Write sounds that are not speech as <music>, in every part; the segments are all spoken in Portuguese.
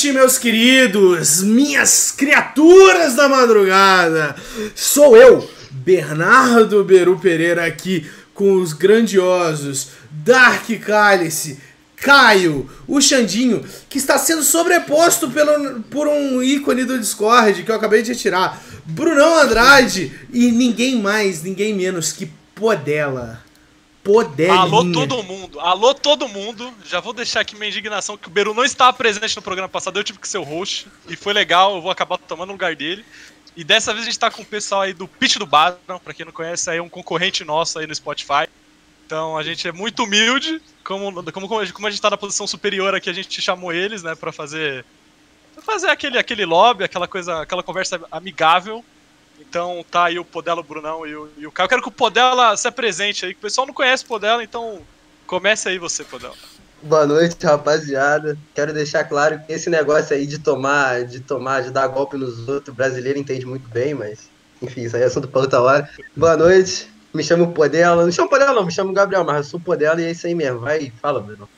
noite, meus queridos, minhas criaturas da madrugada. Sou eu, Bernardo Beru Pereira, aqui com os grandiosos Dark Cálice, Caio, o Xandinho, que está sendo sobreposto pelo, por um ícone do Discord que eu acabei de retirar, Brunão Andrade e ninguém mais, ninguém menos que Podela. Podelinha. Alô todo mundo, alô todo mundo. Já vou deixar aqui minha indignação que o Beru não estava presente no programa passado, eu tive que ser o host e foi legal, eu vou acabar tomando o lugar dele. E dessa vez a gente tá com o pessoal aí do Pitch do Baron, pra quem não conhece, aí é um concorrente nosso aí no Spotify. Então a gente é muito humilde, como, como, como a gente tá na posição superior aqui, a gente chamou eles, né, pra fazer fazer aquele, aquele lobby, aquela coisa, aquela conversa amigável. Então tá aí o Podela, o Brunão e o, e o Caio. Eu quero que o Podela se apresente aí, que o pessoal não conhece o Podela, então comece aí você, Podela. Boa noite, rapaziada. Quero deixar claro que esse negócio aí de tomar, de tomar, de dar golpe nos outros, o brasileiro entende muito bem, mas enfim, isso aí é assunto para outra hora. Boa noite, me chamo Podela. Não chamo Podela, não, me chamo Gabriel, mas eu sou Podela e é isso aí mesmo. Vai, fala, Bruno.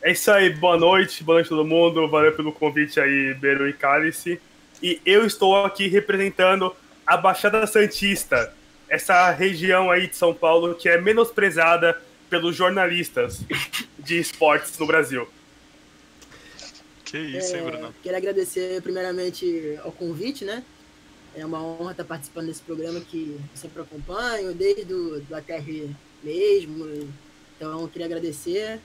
É isso aí, boa noite, boa noite todo mundo. Valeu pelo convite aí, Beru e Cálice e eu estou aqui representando a Baixada Santista, essa região aí de São Paulo que é menosprezada pelos jornalistas de esportes no Brasil. Que isso, hein, Bruno? É, quero agradecer primeiramente ao convite, né? É uma honra estar participando desse programa que eu sempre acompanho, desde o do ATR mesmo. Então, queria agradecer.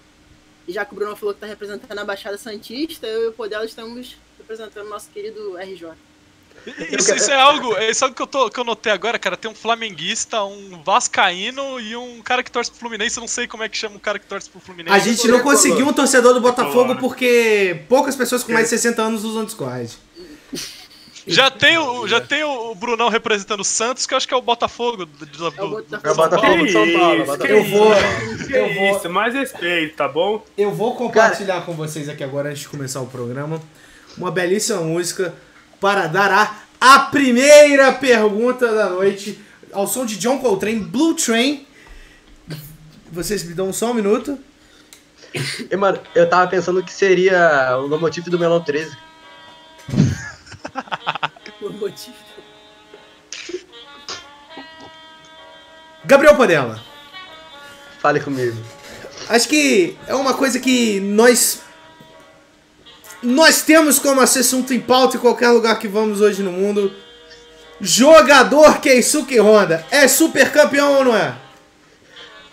E já que o Bruno falou que está representando a Baixada Santista, eu e o Podela estamos representando o nosso querido RJ. Isso, isso, é algo, isso é algo que eu, tô, que eu notei agora, cara. Tem um flamenguista, um vascaíno e um cara que torce pro Fluminense. Eu não sei como é que chama um cara que torce pro Fluminense. A gente não conseguiu um torcedor do Botafogo porque poucas pessoas com mais de 60 anos usam Discord. Já tem, o, já tem o Brunão representando o Santos, que eu acho que é o Botafogo. Do, do, é o Botafogo, é o Botafogo de São Paulo. eu vou. eu vou. Isso, mais respeito, tá bom? Eu vou compartilhar Cara, com vocês aqui agora, antes de começar o programa, uma belíssima música para dar a, a primeira pergunta da noite ao som de John Coltrane, Blue Train. Vocês me dão só um minuto. E, mano, eu tava pensando que seria o lomotivo do Melão 13. <laughs> lomotivo. Gabriel Padella. Fale comigo. Acho que é uma coisa que nós nós temos como assunto em pauta em qualquer lugar que vamos hoje no mundo. Jogador Keisuke Honda é super campeão ou não é?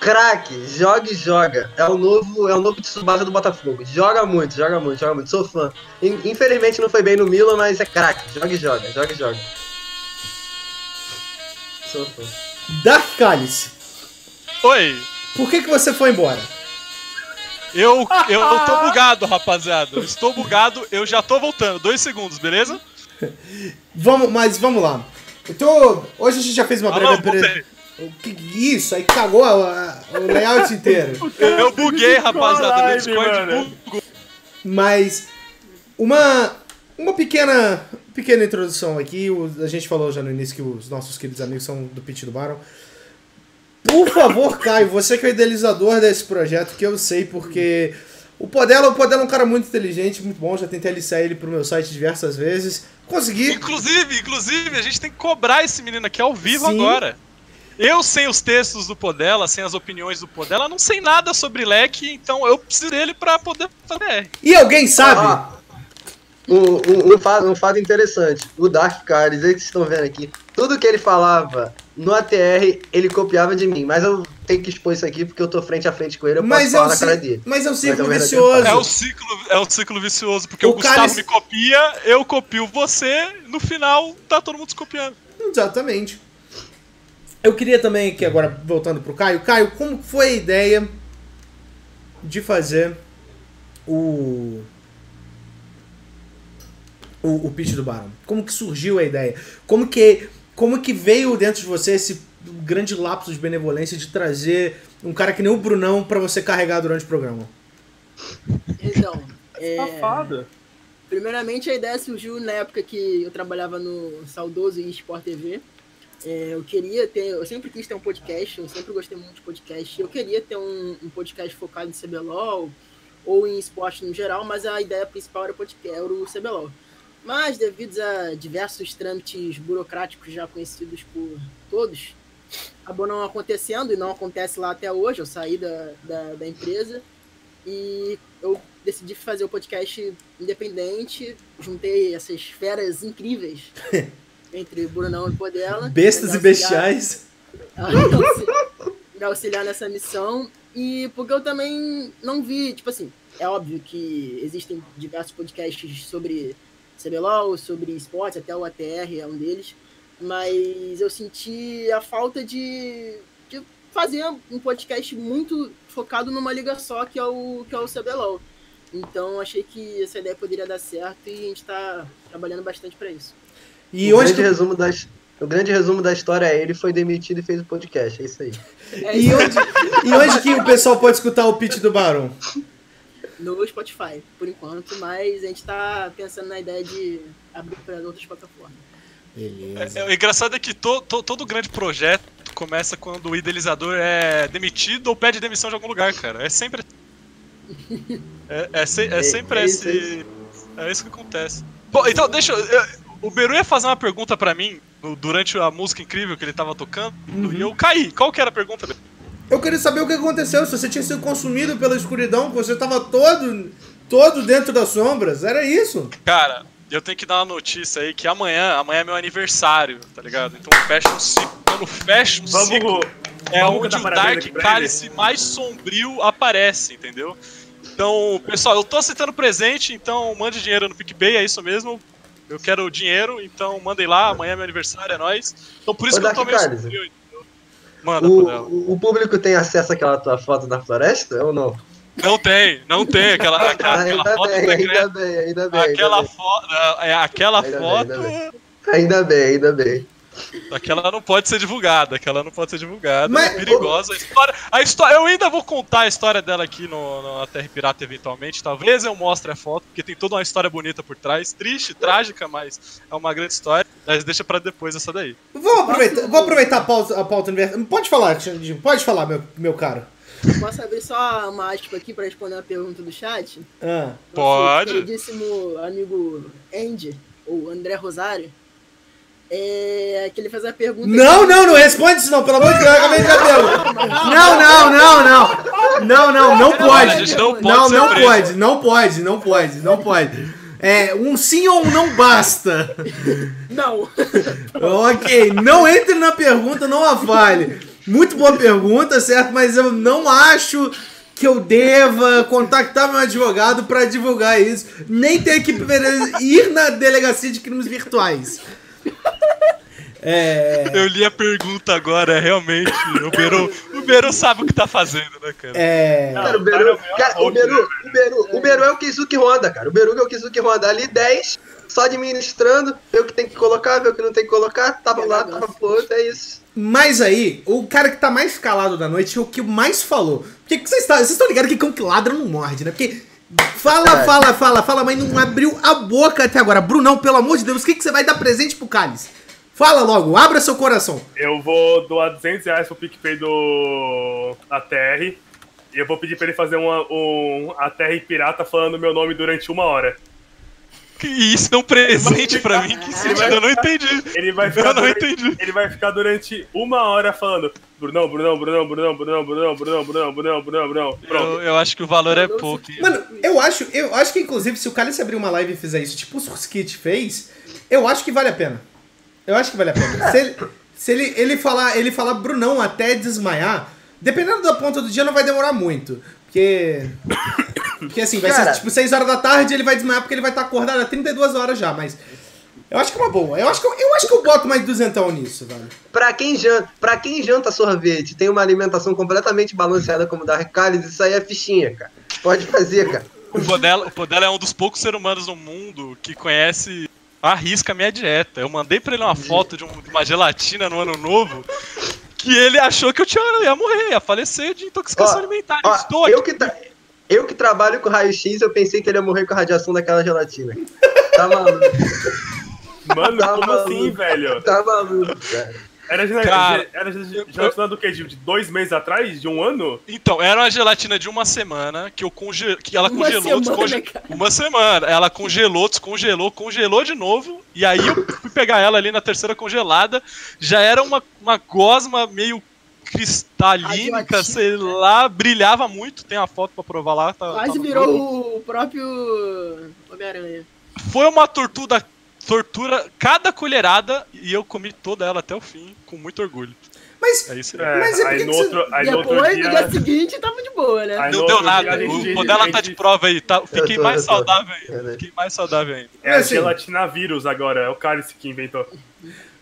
Craque, joga e joga. É o novo, é o novo Tsubasa do Botafogo. Joga muito, joga muito, joga muito. Sou fã. Infelizmente não foi bem no Milan, mas é craque. Joga e joga, joga e joga. Sou fã. Dark Cálice. Oi. Por que, que você foi embora? Eu, eu tô bugado, rapaziada. Eu estou bugado, eu já tô voltando. Dois segundos, beleza? vamos, mas vamos lá. Então, hoje a gente já fez uma breve. Pre... O que isso? Aí cagou a, a, o layout inteiro. <laughs> eu buguei, rapaziada. Meu Discord bugou. Mas uma uma pequena pequena introdução aqui. a gente falou já no início que os nossos queridos amigos são do Pit do Baron. Por favor, Caio, você que é o idealizador desse projeto, que eu sei porque o Podela, o Podela é um cara muito inteligente, muito bom, já tentei aliciar ele pro meu site diversas vezes. Consegui. Inclusive, inclusive, a gente tem que cobrar esse menino aqui ao vivo Sim. agora. Eu sem os textos do Podela, sem as opiniões do Podela, não sei nada sobre leque, então eu preciso dele para poder fazer. E alguém sabe? Ah, um, um, um, fato, um fato interessante. O Dark Cards, aí que vocês estão vendo aqui, tudo que ele falava no ATR, ele copiava de mim. Mas eu tenho que expor isso aqui porque eu tô frente a frente com ele, eu mas posso é falar na cara dele. Mas é um ciclo mas, vicioso. É o ciclo, é o ciclo vicioso, porque o, o Gustavo me copia, eu copio você, no final tá todo mundo se copiando. Exatamente. Eu queria também aqui agora, voltando pro Caio. Caio, como foi a ideia de fazer o o, o pitch do Barão? Como que surgiu a ideia? Como que como que veio dentro de você esse grande lapso de benevolência de trazer um cara que nem o Brunão para você carregar durante o programa? Então, é... Primeiramente a ideia surgiu na época que eu trabalhava no saudoso Sport TV. É, eu queria ter, eu sempre quis ter um podcast, eu sempre gostei muito de podcast. Eu queria ter um, um podcast focado em CBLOL, ou em esporte no geral, mas a ideia principal era o podcast, era o CBLOL. Mas, devido a diversos trâmites burocráticos já conhecidos por todos, acabou não acontecendo e não acontece lá até hoje. Eu saí da, da, da empresa e eu decidi fazer o podcast independente, juntei essas feras incríveis <laughs> entre Brunão e o Podela. Bestas e bestiais. <laughs> Me auxiliar nessa missão. E porque eu também não vi, tipo assim, é óbvio que existem diversos podcasts sobre CBLOL, sobre esporte, até o ATR é um deles, mas eu senti a falta de, de fazer um podcast muito focado numa liga só, que é o, que é o CBLOL. Então achei que essa ideia poderia dar certo e a gente está trabalhando bastante para isso. E o, grande que... resumo das, o grande resumo da história é ele foi demitido e fez o podcast, é isso aí. É e, onde, e onde que o pessoal pode escutar o pitch do Barão? <laughs> No Spotify, por enquanto, mas a gente está pensando na ideia de abrir para outras plataformas. Beleza. É, é, o engraçado é que to, to, todo grande projeto começa quando o idealizador é demitido ou pede demissão de algum lugar, cara. É sempre. É, é, se, é, é sempre é esse. Isso, é isso que acontece. Pô, então, deixa eu. O Beru ia fazer uma pergunta para mim durante a música incrível que ele tava tocando uhum. e eu caí. Qual que era a pergunta? Eu queria saber o que aconteceu, se você tinha sido consumido pela escuridão, que você tava todo, todo dentro das sombras, era isso? Cara, eu tenho que dar uma notícia aí que amanhã, amanhã é meu aniversário, tá ligado? Então fecha um ciclo. Quando fecha um vamos, ciclo, é vamos onde o Dark Cálice mais sombrio aparece, entendeu? Então, pessoal, eu tô aceitando presente, então mande dinheiro no PicPay, é isso mesmo. Eu quero dinheiro, então mandem lá, amanhã é meu aniversário, é nóis. Então por isso Ô, que Dark eu tô meio sombrio, Manda, o, o público tem acesso àquela tua foto da floresta ou não? Não tem, não tem aquela, <laughs> aquela, aquela foto bem, ainda bem, ainda bem. Aquela foto. É, aquela ainda foto. Bem, ainda, bem. ainda bem, ainda bem. Aquela não pode ser divulgada, aquela não pode ser divulgada, Mas, é perigosa. A história, a história, eu ainda vou contar a história dela aqui no, no na Terra Pirata eventualmente. Talvez eu mostre a foto, porque tem toda uma história bonita por trás. Triste, trágica, mas é uma grande história. Mas deixa pra depois essa daí. Vou aproveitar, vou aproveitar a pauta, a pauta universal. Pode falar, pode falar, meu, meu caro. Posso abrir só uma aspa aqui para responder uma pergunta do chat? Ah. Pode. O queridíssimo amigo Andy, ou André Rosário, é, que ele fez a pergunta. Não, não, não responde isso não, pelo amor de Deus, acabei de cabelo. Não, não, não, não. Não, não, não pode. Não, não, não pode, não pode, não pode, não pode. É, um sim ou um não basta. Não. ok, não entre na pergunta, não a fale. Muito boa pergunta, certo? Mas eu não acho que eu deva contactar meu advogado para divulgar isso, nem ter que <laughs> ir na delegacia de crimes virtuais. <laughs> É... Eu li a pergunta agora, realmente. O Beru, o Beru sabe o que tá fazendo, né, cara? É. Cara, o Beru, cara, o Beru, o Beru, o Beru é o Kizuki Honda, cara. O Beru é o Kizuki Honda. Ali 10, só administrando, vê o que tem que colocar, vê o que não tem que colocar, tava é lá, tava pro outro, é isso. Mas aí, o cara que tá mais calado da noite é o que mais falou. Porque vocês tá, estão ligados que cão que ladra não morde, né? Porque fala, é. fala, fala, fala, mas não abriu a boca até agora. Brunão, pelo amor de Deus, o que, que você vai dar presente pro Cálice? Fala logo, abra seu coração. Eu vou doar 200 reais pro PicPay do ATR. E eu vou pedir pra ele fazer uma, um ATR pirata falando meu nome durante uma hora. Que isso é um presente pra mim que eu não entendi. Ele vai ficar eu não durante, entendi. Ele vai ficar durante uma hora falando Brunão, Brunão, Brunão, Brunão, Brunão, Brunão, Brunão, Brunão, Brunão, Brunão, Brunão. Pronto. Eu, eu acho que o valor é pouco. Mano, eu acho, eu acho que inclusive se o Cálice abrir uma live e fizer isso, tipo o Skit fez, eu acho que vale a pena. Eu acho que vale a pena. Se ele, se ele, ele, falar, ele falar Brunão até desmaiar, dependendo da ponta do dia, não vai demorar muito. Porque. Porque assim, vai Cara, ser tipo 6 horas da tarde ele vai desmaiar porque ele vai estar acordado há 32 horas já, mas. Eu acho que é uma boa. Eu acho que eu, eu, acho que eu boto mais duzentão nisso, velho. Pra quem, janta, pra quem janta sorvete tem uma alimentação completamente balanceada como da Cálice, isso aí é fichinha, cara. Pode fazer, cara. O Podela, o Podela é um dos poucos seres humanos no mundo que conhece arrisca a minha dieta. Eu mandei pra ele uma foto de, um, de uma gelatina no ano novo que ele achou que eu tinha, eu ia morrer, ia falecer de intoxicação ó, alimentar. Ó, Estou eu que, tra eu que trabalho com raio-x, eu pensei que ele ia morrer com a radiação daquela gelatina. Tá maluco. Mano, tá como maluco. assim, velho? Tá maluco, cara. Era, gel- Cara, era gel- gelatina do quê? De dois meses atrás? De um ano? Então, era uma gelatina de uma semana que eu conge... que ela Uma congelou, semana, desconge- cara. Uma semana. Ela congelou, descongelou, congelou de novo. E aí eu fui pegar ela ali na terceira congelada. Já era uma, uma gosma meio cristalínica, Radioativa. sei lá, brilhava muito. Tem a foto pra provar lá. Tá, tá Quase no virou grupo. o próprio Homem-Aranha. Foi uma tortura, tortura cada colherada e eu comi toda ela até o fim, com muito orgulho. Mas, É isso aí. É, Mas é aí no outro, aí no outro Depois, no dia... dia seguinte, tava de boa, né? Aí Não deu dia nada. gente- O a tá gente- de prova aí. Tá, fiquei tô, mais eu tô. saudável É, ainda. né? Fiquei mais saudável ainda. É a Assim- gelatina vírus agora, é o Cálice que inventou.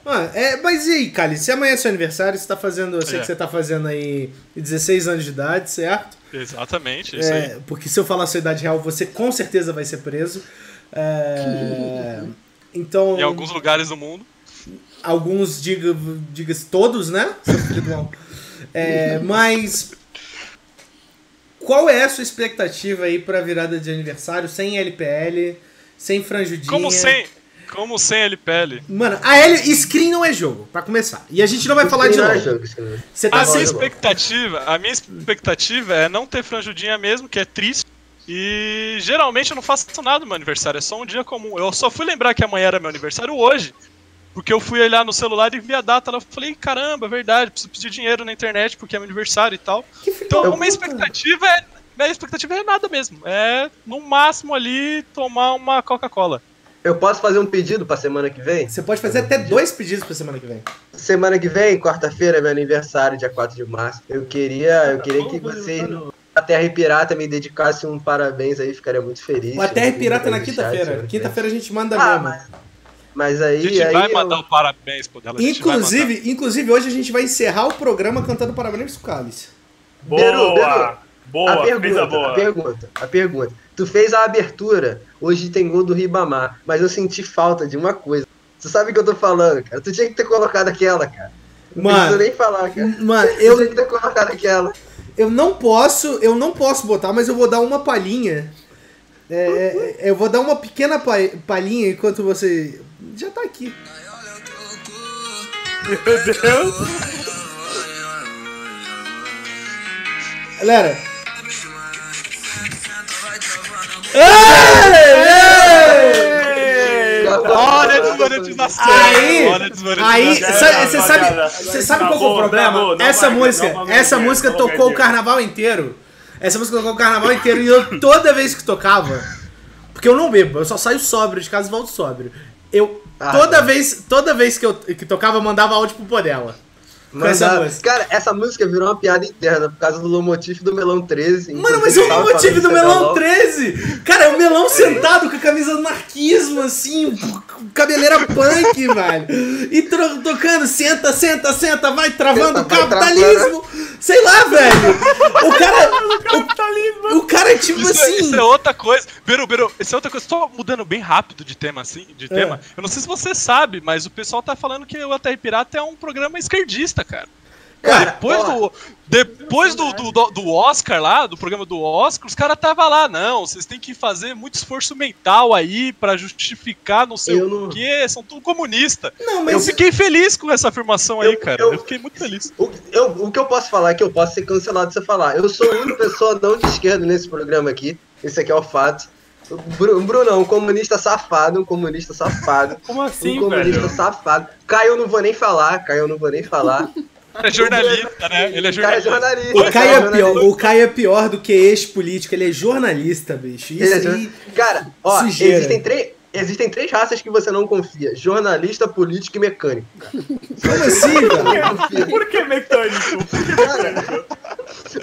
Ah, é, mas e aí, Kali? Se amanhã é seu aniversário, você tá fazendo. Eu sei É. que você tá fazendo aí 16 anos de idade, certo? Exatamente, isso É, aí. porque se eu falar a sua idade real, você com certeza vai ser preso. É, então. Em alguns lugares do mundo. alguns diga, diga todos, né? É, mas qual é a sua expectativa aí pra virada de aniversário sem LPL, sem franjudinha? Como sem, como sem LPL. Mano, a L screen não é jogo, pra começar. E a gente não vai falar de Não é novo. jogo, é. Você tá A minha expectativa, a minha expectativa é não ter franjudinha mesmo, que é triste. E geralmente eu não faço nada no meu aniversário, é só um dia comum. Eu só fui lembrar que amanhã era meu aniversário hoje, porque eu fui olhar no celular e vi a data lá. Eu falei, caramba, é verdade, preciso pedir dinheiro na internet porque é meu aniversário e tal. Então, a minha expectativa é. Minha expectativa é nada mesmo. É, no máximo ali, tomar uma Coca-Cola. Eu posso fazer um pedido pra semana que vem? Você pode fazer até dois pedidos pra semana que vem. Semana que vem, quarta-feira, é meu aniversário, dia 4 de março. Eu queria, eu queria que vocês, a Terra e Pirata, me dedicassem um parabéns aí, ficaria muito feliz. O Terra e Pirata na quinta-feira. Quinta-feira a gente manda Ah, mesmo. mas, mas aí. A gente aí vai eu- mandar o parabéns pro dela. a. Inclusive, inclusive, hoje a gente vai encerrar o programa cantando parabéns pro Cálice. Boa! Beru, Beru. Boa, a pergunta, boa. a pergunta, a pergunta. Tu fez a abertura, hoje tem gol do Ribamar, mas eu senti falta de uma coisa. Tu sabe o que eu tô falando, cara? Tu tinha que ter colocado aquela, cara. Não Mano, precisa nem falar, cara. Mano, Tu eu, tinha que ter colocado aquela. eu não posso, eu não posso botar, mas eu vou dar uma palhinha. É, é, eu vou dar uma pequena pa- palhinha enquanto você. Já tá aqui. Meu Deus! Galera. Olha a desmonetização! Aí, Olha a desmonetização! aí, você sabe, você sabe qual que é o problema? essa vai, música, essa música tocou o carnaval inteiro. Essa música tocou o carnaval inteiro e eu toda vez que tocava, porque eu não bebo, eu só saio sóbrio de casa e volto sóbrio. Eu Ah, toda tá. vez, toda vez que eu que tocava, eu mandava áudio pro Podela. Com essa música. Cara, essa música virou uma piada interna por causa do Lomotif do Melão 13. Mano, mas é o falando do Melão Melão. 13! Cara, é o Melão sentado com a camisa do anarquismo, assim, cabeleira punk, <laughs> velho. E tro- tocando, senta, senta, senta, vai travando o Senta, vai capitalismo. Sei lá, velho. O <laughs> cara. O, o cara é tipo Isso, é- assim. isso é outra coisa. Beru, Beru, isso é outra coisa. Só mudando bem rápido de tema, assim, de tema. Eu não sei se você sabe, mas o pessoal tá falando que o Até Pirata é um programa esquerdista, cara. Cara, Depois ó, do, depois do, do, do- Oscar lá, do programa do Oscar, os caras tava lá, não, vocês têm que fazer muito esforço mental aí pra justificar não sei Eu o não- quê, são tudo comunista. Não, Eu mas. fiquei feliz com essa afirmação aí, Eu- cara. eu- Eu fiquei muito feliz. O, eu, o que eu posso falar é que eu posso ser cancelado se eu falar. Eu sou a única pessoa não de esquerda nesse programa aqui. Esse aqui é o fato. O Bru- Bruno, um comunista safado, um comunista safado. Como assim, um comunista velho? safado. Caio eu não vou nem falar, Caio eu não vou nem falar. <laughs> É jornalista, né? Ele é O cara é jornalista. jornalista. O Caio é jornalista. pior, o Caio é pior do que ex-político, ele é jornalista, bicho. Isso Ele é aí. jornalista. Cara, ó, Sujeira. existem três. Existem três raças que você não confia: jornalista, político e mecânico. Como assim, confia. Por que mecânico? Por que mecânico? <laughs>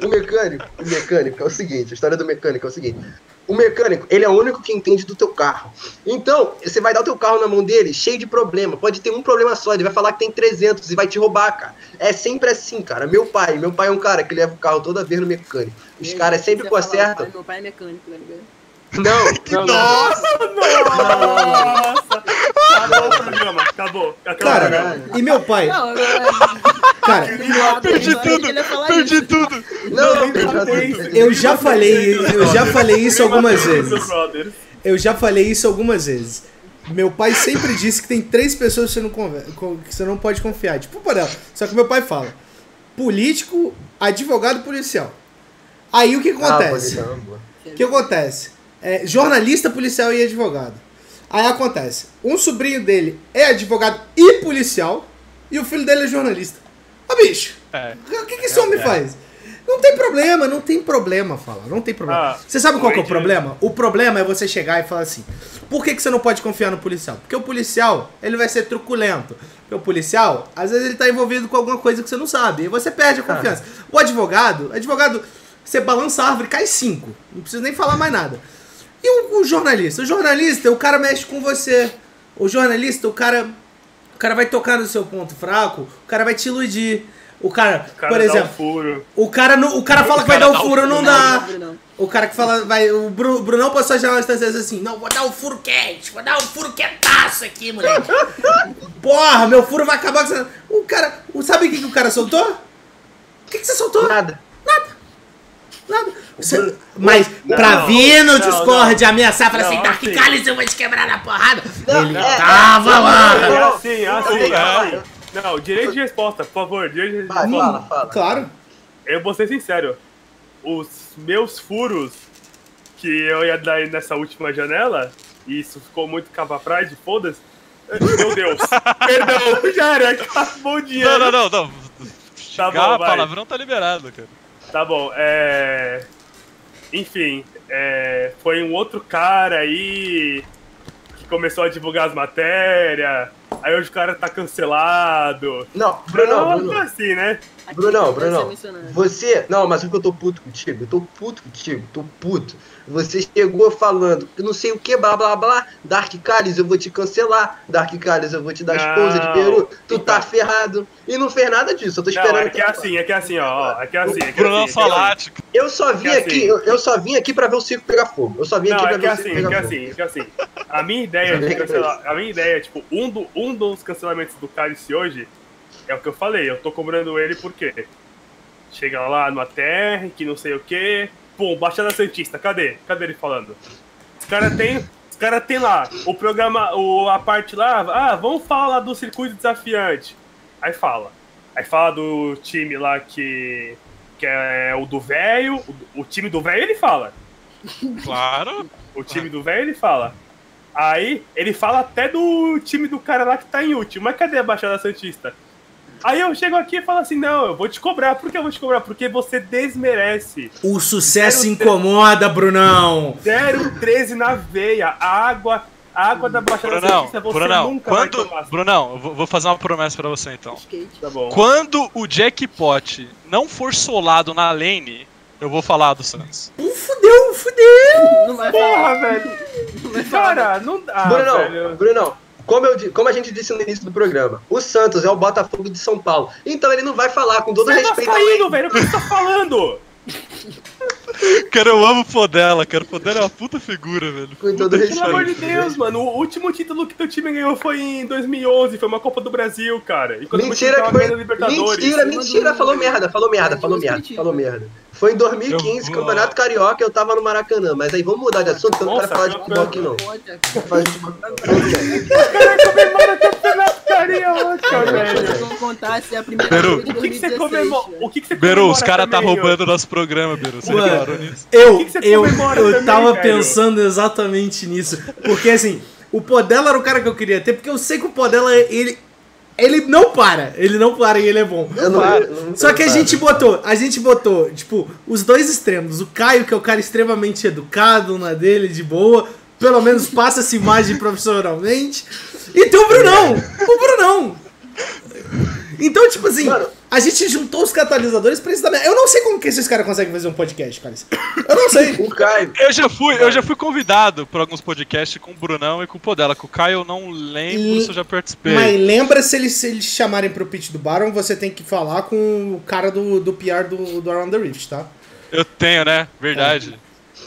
O mecânico, o mecânico é o seguinte, a história do mecânico é o seguinte. O mecânico, ele é o único que entende do teu carro. Então, você vai dar o teu carro na mão dele, cheio de problema. Pode ter um problema só, ele vai falar que tem 300 e vai te roubar, cara. É sempre assim, cara. Meu pai, meu pai é um cara que leva o carro toda vez no mecânico. Os caras sempre consertam. "Pai, Meu pai é mecânico, tá Não, <laughs> não, não. Nossa! Acabou o programa, acabou. Acabou Cara, programa. e meu pai, Não, eu, cara, <laughs> Perdi tudo, perdi tudo. Não, não, eu já falei, eu já falei isso algumas vezes. Eu já falei isso algumas vezes. Meu pai sempre disse que tem três pessoas que você não, que você não pode confiar. Tipo o Portela. Só que meu pai fala: político, advogado e policial. Aí o que Ah, acontece? boa. O que acontece? É, jornalista, policial e advogado. Aí acontece, um sobrinho dele é advogado e policial, e o filho dele é jornalista. Ô bicho, É. o que, que esse homem faz? Não tem problema, não tem problema falar, não tem problema. Ah, você sabe qual que é o problema? O problema é você chegar e falar assim, por que, que você não pode confiar no policial? Porque o policial, ele vai ser truculento. Porque o policial, às vezes ele tá envolvido com alguma coisa que você não sabe, e você perde a confiança. O advogado, advogado, você balança a árvore, cai cinco. Não precisa nem falar mais nada. E o, o jornalista? O jornalista, o cara mexe com você. O jornalista, o cara. O cara vai tocar no seu ponto fraco, o cara vai te iludir. O cara, O cara por dá exemplo, um furo. o cara, não, o cara fala que vai dar o um furo, não furo. dá. Não, não. O cara que fala, vai. O Bru, Brunão passou a janela distância assim, não, vou dar um furo quente, vou dar um furo quentaço aqui, moleque. <laughs> Porra, meu furo vai acabar com essa. O cara. o- Sabe o que, que o cara soltou? O que, que você soltou? Nada. Nada. Você- mas Não, pra não, vir no não, Discord ameaçar, falar Não, assim, Dark. Cálice, eu vou te quebrar na porrada. Não, Ele é, tava é, lá. não, É não, assim, é assim. Não, direito de resposta, por favor, direito de Vai, resposta. fala, fala. Claro. Eu vou ser sincero. Os meus furos que eu ia dar nessa última janela, e isso ficou muito cavaprade, foda-se. Meu Deus. <laughs> Perdão, já era, acabou o dinheiro. Não, não, não, não. Xingar bom, vai. palavrão tá liberado, cara. Tá bom, é. Enfim, é... foi um outro cara aí que começou a divulgar as matérias. Aí hoje o cara tá cancelado. Não, Brunão, Não, Brunão. assim, né? Aqui Brunão, não Brunão, você. Não, mas o que eu tô puto contigo? Eu tô puto contigo, tô puto. Você chegou falando, eu não sei o que, blá blá blá. Dark Callis, eu vou te cancelar. Dark Callis, eu vou te dar esposa de Não. peru. Tu Então. tá ferrado. E não fez nada disso, eu tô esperando. Não, é que é assim, é que é assim, ó. ó, É que é assim, é que é Brunão assim, é que é assim. falático. Eu só vim É que aqui, assim. eu, eu só vim aqui pra ver o circo pegar fogo. Eu só vim aqui Não, pra é ver que é o circo assim, é que pegar é fogo. assim, é que é assim. A minha ideia de cancelar, a minha ideia, tipo, um, do, um dos cancelamentos do Cálice hoje é o que eu falei, eu tô cobrando ele porque chega lá no ATR, que não sei o que, pum, Baixada Santista, cadê? Cadê ele falando? Os caras tem, os cara tem lá o programa, o, a parte lá, ah, vamos falar do circuito desafiante. Aí fala. Aí fala do time lá que, que é o do velho, o, o time do velho ele fala. Claro. O time do velho ele fala. Aí ele fala até do time do cara lá que tá em último. Mas cadê a Baixada Santista? Aí eu chego aqui e falo assim: não, eu vou te cobrar. Por que eu vou te cobrar? Porque você desmerece. O sucesso Quero ter- incomoda, Brunão. 0,13 na veia. A água, a água da Baixada Brunão, Santista você Brunão, nunca vai quando. tomar. Brunão, eu vou fazer uma promessa pra você então. Skate. Tá bom. Quando o jackpot não for solado na lane, eu vou falar do Suns. Uh, fudeu, fudeu. Não vai falar. Porra, velho. Não vai falar. Cara, não dá. Brunão, velho. Brunão, como, eu, como a gente disse no início do programa, o Santos é o Botafogo de São Paulo. Então ele não vai falar com todo Você é respeito. ao vascaíno, velho. O que você tá falando? <laughs> <laughs> Cara, eu amo o Podela, cara. O Podela é uma puta figura, velho. Com todo Pelo amor de. Deus, mano. O último título que teu time ganhou foi em 2011. Foi uma Copa do Brasil, cara. E Mentira o que foi. Mentira, mentira. Falou merda, falou merda, É falou merda, falou merda. Foi em 2015, Eu vou- Campeonato Carioca, eu tava no Maracanã. Mas aí vamos mudar de assunto, eu não quero falar de futebol aqui não. Comemora o campeonato carioca, velho. Contasse a primeira Beru, O que, que você 2016, comemora? O que, que você Beru, comemora os caras tá roubando nosso programa, Beru. Mano. Reparou nisso? Eu, que que você eu, comemora eu também, tava velho? pensando exatamente nisso. Porque assim, o Podela era o cara que eu queria ter, porque eu sei que o Podela, ele. Ele não para, ele não para e ele é bom. Eu não- eu não- Só que a gente botou, a gente botou, tipo, os dois extremos. O Caio, que é o cara extremamente educado na dele, de boa, pelo menos passa essa imagem profissionalmente. E tem o Brunão, o Brunão. Então, tipo assim, Mano. A gente juntou os catalisadores pra isso também. Eu não sei como que esses caras conseguem fazer um podcast, cara. Eu não sei. <laughs> O Caio. Eu já fui, eu já fui convidado por alguns podcasts com o Brunão e com o Podela. Com o Caio eu não lembro E- se eu já participei. Mas lembra se eles, se eles chamarem pro pitch do Baron, você tem que falar com o cara do, do PR do, do Around the Rift, tá? Eu tenho, né? Verdade.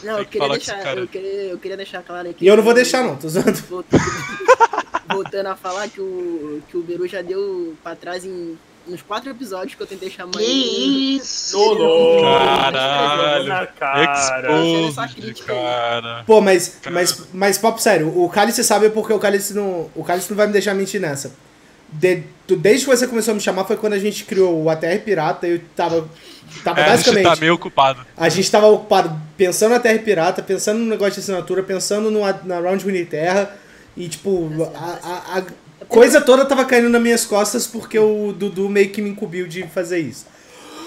Não, Tem eu que queria, deixar, cara. eu, queria, eu queria deixar claro aqui. E eu não vou deixar, não, tô zoando. Voltando, <laughs> voltando a falar que o, que o Beru já deu pra trás em nos quatro episódios que eu tentei chamar Que ele. isso? Ô, louco. Caralho. Na cara. Crítica aí. cara. Pô, mas, Cara. mas, mas papo sério, o Cálice sabe porque o Cálice não. O Cálice não vai me deixar mentir nessa. De- tu- desde que você começou a me chamar foi quando a gente criou o ATR Pirata e eu tava. Tava É, a gente basicamente. tá meio ocupado. A gente tava ocupado pensando na Terra Pirata, pensando no negócio de assinatura, pensando no, na Round Winnie Terra. E, tipo, a, a- a coisa toda tava caindo nas minhas costas porque o Dudu meio que me incumbiu de fazer isso.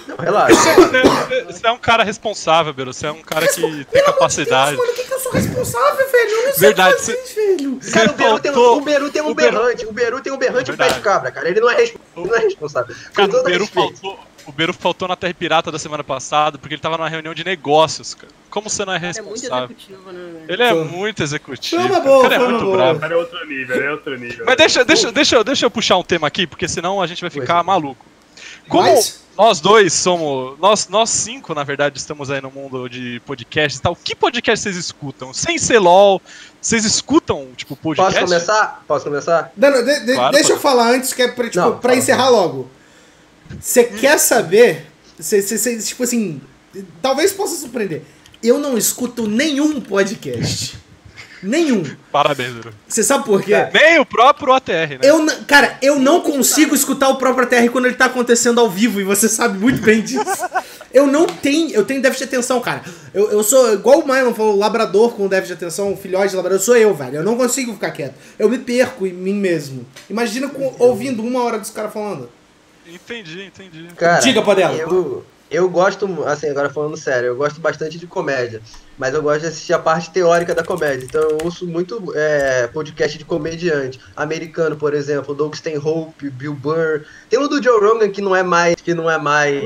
Não, relaxa. Você, você é um cara responsável, Beru. Você é um cara que tem capacidade. Mano, o que, que eu sou responsável, velho? Eu não sei Verdade, fazer velho. Cara, o Beru tem, o Beru tem um berrante. O Beru tem um berrante de pé Verdade. de cabra, cara. Ele não é, resp- ele não é responsável. Cara, o Beru, faltou, o Beru faltou na Terra Pirata da semana passada porque ele tava numa reunião de negócios, cara. Como você não é É muito responsável? executivo, né, velho? Ele é muito executivo. Foi uma cara. boa, cara é foi uma muito boa. bravo. Cara, é outro nível, é outro nível. Mas deixa, deixa, deixa, eu- deixa eu puxar um tema aqui, porque senão a gente vai ficar Pois é. maluco. Como Mas- nós dois somos. Nós, nós cinco, na verdade, estamos aí no mundo de podcasts e tal. Que podcast vocês escutam? Sem ser LOL, vocês escutam, tipo, podcast? Posso começar? Posso começar? Dano, de- de- Claro, deixa pode. eu falar antes, que é pra, tipo, Não, pra encerrar logo. Você quer saber? Você, você- você, tipo assim, talvez possa surpreender. Eu não escuto nenhum podcast. Nenhum. Parabéns, Beru. Você sabe por quê? Cara, Nem o próprio ATR, né? Eu, cara, eu não consigo escutar o próprio TR quando ele tá acontecendo ao vivo, e você sabe muito bem disso. Eu não tenho, eu tenho déficit de atenção, cara. Eu, eu sou, igual o Mylon falou, labrador com déficit de atenção, um filhote de labrador, eu sou eu, velho. Eu não consigo ficar quieto. Eu me perco em mim mesmo. Imagina com- ouvindo uma hora dos caras falando. Entendi, entendi. Cara, Diga, Padela. Eu, eu gosto, assim, agora falando sério, eu gosto bastante de comédia. Mas eu gosto de assistir a parte teórica da comédia. Então eu ouço muito é, podcast de comediante. Americano, por exemplo, Doug Stanhope, Bill Burr. Tem um do Joe Rogan que não é mais. Que não é mais.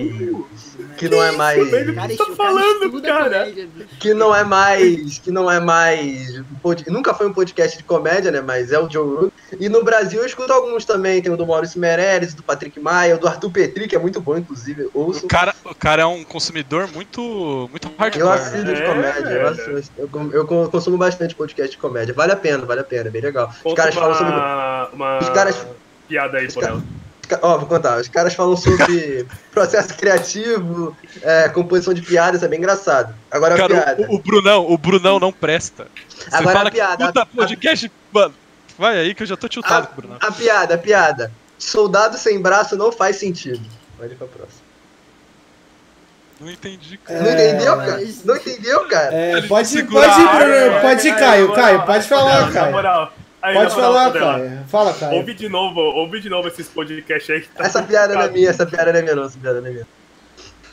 Que não é mais. Cara, tá falando, cara? comédia. Que não é mais. Que não é mais. Nunca foi um podcast de comédia, né? Mas é o Joe Rogan. E no Brasil eu escuto alguns também. Tem o do Maurício Meirelles, do Patrick Maia, o do Arthur Petri, que é muito bom, inclusive. Ouço. O cara, o cara é um consumidor muito, muito hardcore. Eu assisto né? de É, comédia, eu, assisto, eu, com- eu con- consumo bastante podcast de comédia. Vale a pena, vale a pena, é bem legal. Os Conta caras falam sobre. uma, uma Os caras- piada aí, os por ela. Ó, vou contar. Os caras falam sobre <laughs> processo criativo, é, composição de piadas, é bem engraçado. Agora a Cara, piada. o, o Brunão, o Brunão não presta. Você Agora fala a piada, que puta a- podcast, mano. Vai aí que eu já tô tiltado A, com o Brunão. a piada, a piada. Soldado sem braço não faz sentido. Pode ir pra próxima. Não entendi, cara. Não entendeu, mas- cara? Não entendeu, cara? É, pode, pode ir, Bruno, pode ir, Caio. Caio, pode falar, Na Caio. moral. Aí, Pode falar, Caio. Fala, Caio. Ouve de novo, ouve de novo esses podcasts aí que tá Essa piada não é minha, essa piada não é minha, não. Essa piada não é minha.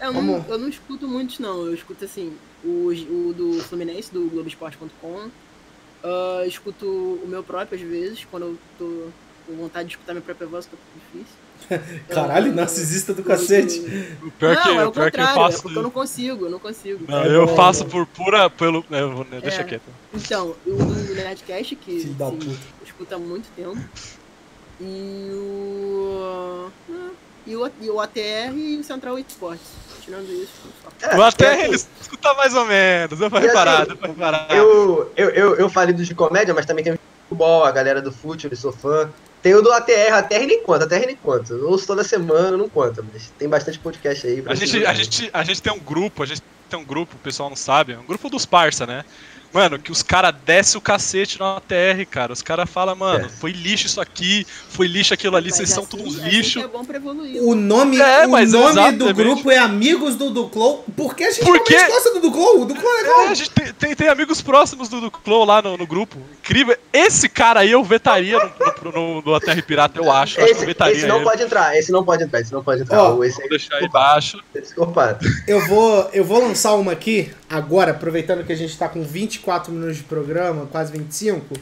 Eu Como? não, eu não escuto muitos, não. Eu escuto, assim, o, o do Fluminense, do Globoesporte.com. Ah, escuto o meu próprio, às vezes, quando eu tô com vontade de escutar minha própria voz, que é um difícil. <laughs> Caralho, narcisista do cacete. O pior não, que, é o pior que eu contrário, é faço. porque eu não consigo, eu não consigo. Não, É eu bom, faço né? por pura. Pelo, eu vou- deixa É. quieto. Então, o do Nerdcast, que assim, eu escuto há muito tempo. E o. E o, e o ATR e o Central Esportes. Tirando isso, só. É, o ATR assim, ele escuta mais ou menos. Eu vou assim, reparar, eu vou reparar. Eu, eu, eu, eu falei dos de comédia, mas também tem o futebol, a galera do futebol, eu sou fã. Tem o do ATR, ATR nem conta, ATR nem conta. Eu ouço toda semana, não conta, mas tem bastante podcast aí. pra A gente, a, gente, a gente tem um grupo, a gente tem um grupo, o pessoal não sabe, é um grupo dos parça, né? Mano, que os caras descem o cacete no ATR, cara. Os caras falam, mano, É. foi lixo isso aqui, foi lixo aquilo ali, Mas vocês são assim- todos uns assim lixo. É bom pra evoluir. O nome, É, o mas nome do grupo é Amigos do Duclow. Por que a gente Por quê? realmente gosta do Duclow? O Duclow é legal. É, a gente tem, tem, tem amigos próximos do, do Clow lá no, no grupo. Incrível. Esse cara aí eu vetaria no, no, no, no ATR Pirata, eu acho. Eu Esse, vetaria esse não ele. pode entrar, esse não pode entrar, esse não pode entrar. Ó, esse Vou aí deixar aí embaixo. é psicopata. Eu vou, eu vou lançar uma aqui, agora, aproveitando que a gente tá com 24 minutos de programa, quase 25.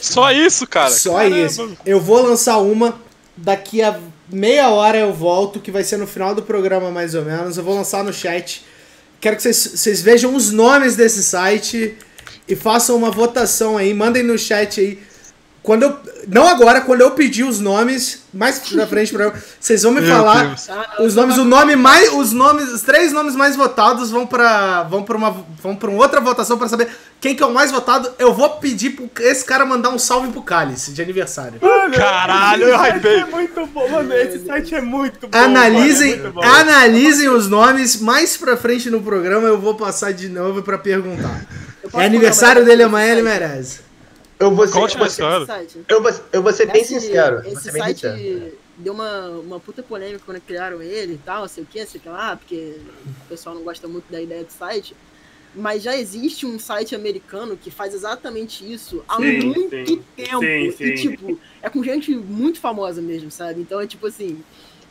Só isso, cara. Só Caramba. isso. Eu vou lançar uma, daqui a meia hora eu volto, que vai ser no final do programa mais ou menos. Eu vou lançar no chat. Quero que vocês, vocês vejam os nomes desse site e façam uma votação aí. Mandem no chat aí quando eu. Não agora, quando eu pedir os nomes, mais pra frente, pra, vocês vão me Meu falar Deus. Ah, os nomes, o nome mais. Os nomes. Os três nomes mais votados vão pra. vão pra uma. vão pra uma outra votação pra saber quem que é o mais votado. Eu vou pedir pro esse cara mandar um salve pro Cálice de aniversário. Mano, Caralho, eu esse site hypei. é muito bom, mano. Esse site é muito bom. Analisem, mano, é muito bom. analisem os nomes mais pra frente no programa. Eu vou passar de novo pra perguntar. É aniversário dele amanhã, ele merece. Eu vou ser, Conte eu mais vou ser, claro. desse site? eu vou, eu vou ser bem Esse- sincero. vou Esse bem site sincero. deu uma, uma puta polêmica quando criaram ele e tal, sei o que, sei o que lá, porque o pessoal não gosta muito da ideia do site. Mas já existe um site americano que faz exatamente isso há Sim, muito sim. tempo. Sim, sim. E, tipo, é com gente muito famosa mesmo, sabe? Então é tipo assim.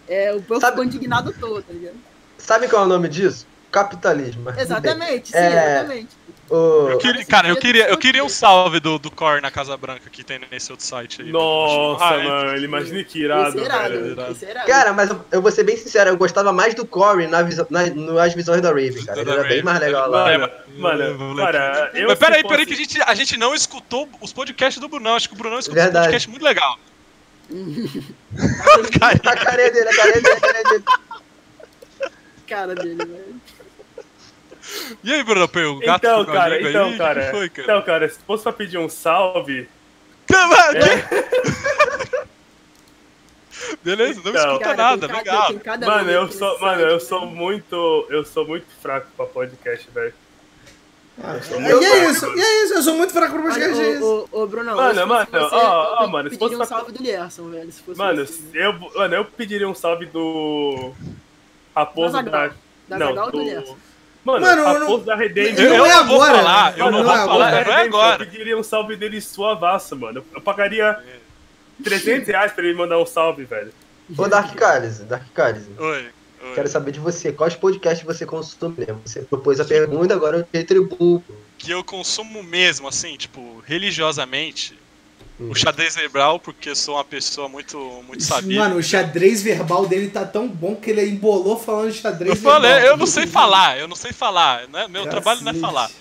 É, o povo Sabe- ficou indignado todo, tá ligado? Sabe qual é o nome disso? Capitalismo. bem. Exatamente, sim, É. exatamente. Eu queria- cara, eu queria, eu queria um salve do, do Core na Casa Branca que tem nesse outro site aí. Nossa, Ah, mano, imagina que irado, Esse é irado, velho. irado. esse é irado. Cara, mas eu, eu vou ser bem sincero, eu gostava mais do Corey na na, nas visões da Raven, cara. Ele era bem mais legal lá. Mano, mano, cara, eu Mas peraí, peraí, que a gente, a gente não escutou os podcasts do Brunão. Acho que o Brunão escutou um podcast muito legal. <laughs> <laughs> A carinha dele, a carinha dele, a carinha dele. cara dele, velho. E aí, Bruno, o gato Então, cara, então, aí? Cara, foi, cara? então, cara, se fosse pra pedir um salve! É. <laughs> Beleza, não Então. escuta Cara, nada, cada- legal. mano, eu sou, mano, eu sou muito, eu sou muito fraco pra podcast, velho. Ah, e é isso, e é isso, eu sou muito fraco Olha, podcast. é isso. ô, ô, ô, Brunão, Mano, mano, você, ó, ó, eu mano, se pediria fosse um pra- salve do Lierson, velho. Se fosse Mano, você. eu, mano, eu pediria um salve do Raposo Da da, Zagal. Da não, Zagal ou do do Lierson? Mano, Mano, eu Raposo não- da Redemption. Não eu é não vou agora, falar, eu não não é vou falar, Da não é agora. Eu pediria um salve dele suavaço, mano. Eu pagaria <laughs> 300 reais pra ele mandar um salve, velho. Ô, Dark Cálice, Dark Cálice. Oi, oi. Quero saber de você, quais podcasts você consome mesmo? Você propôs a pergunta, agora eu te retribuo. Que eu consumo mesmo, assim, tipo, religiosamente. O xadrez cerebral, porque eu sou uma pessoa muito, muito sabida. Mano, o xadrez verbal dele tá tão bom que ele embolou falando de xadrez Eu falei, verbal. eu não sei falar, eu não sei falar, né? Meu Cacete. trabalho não é falar.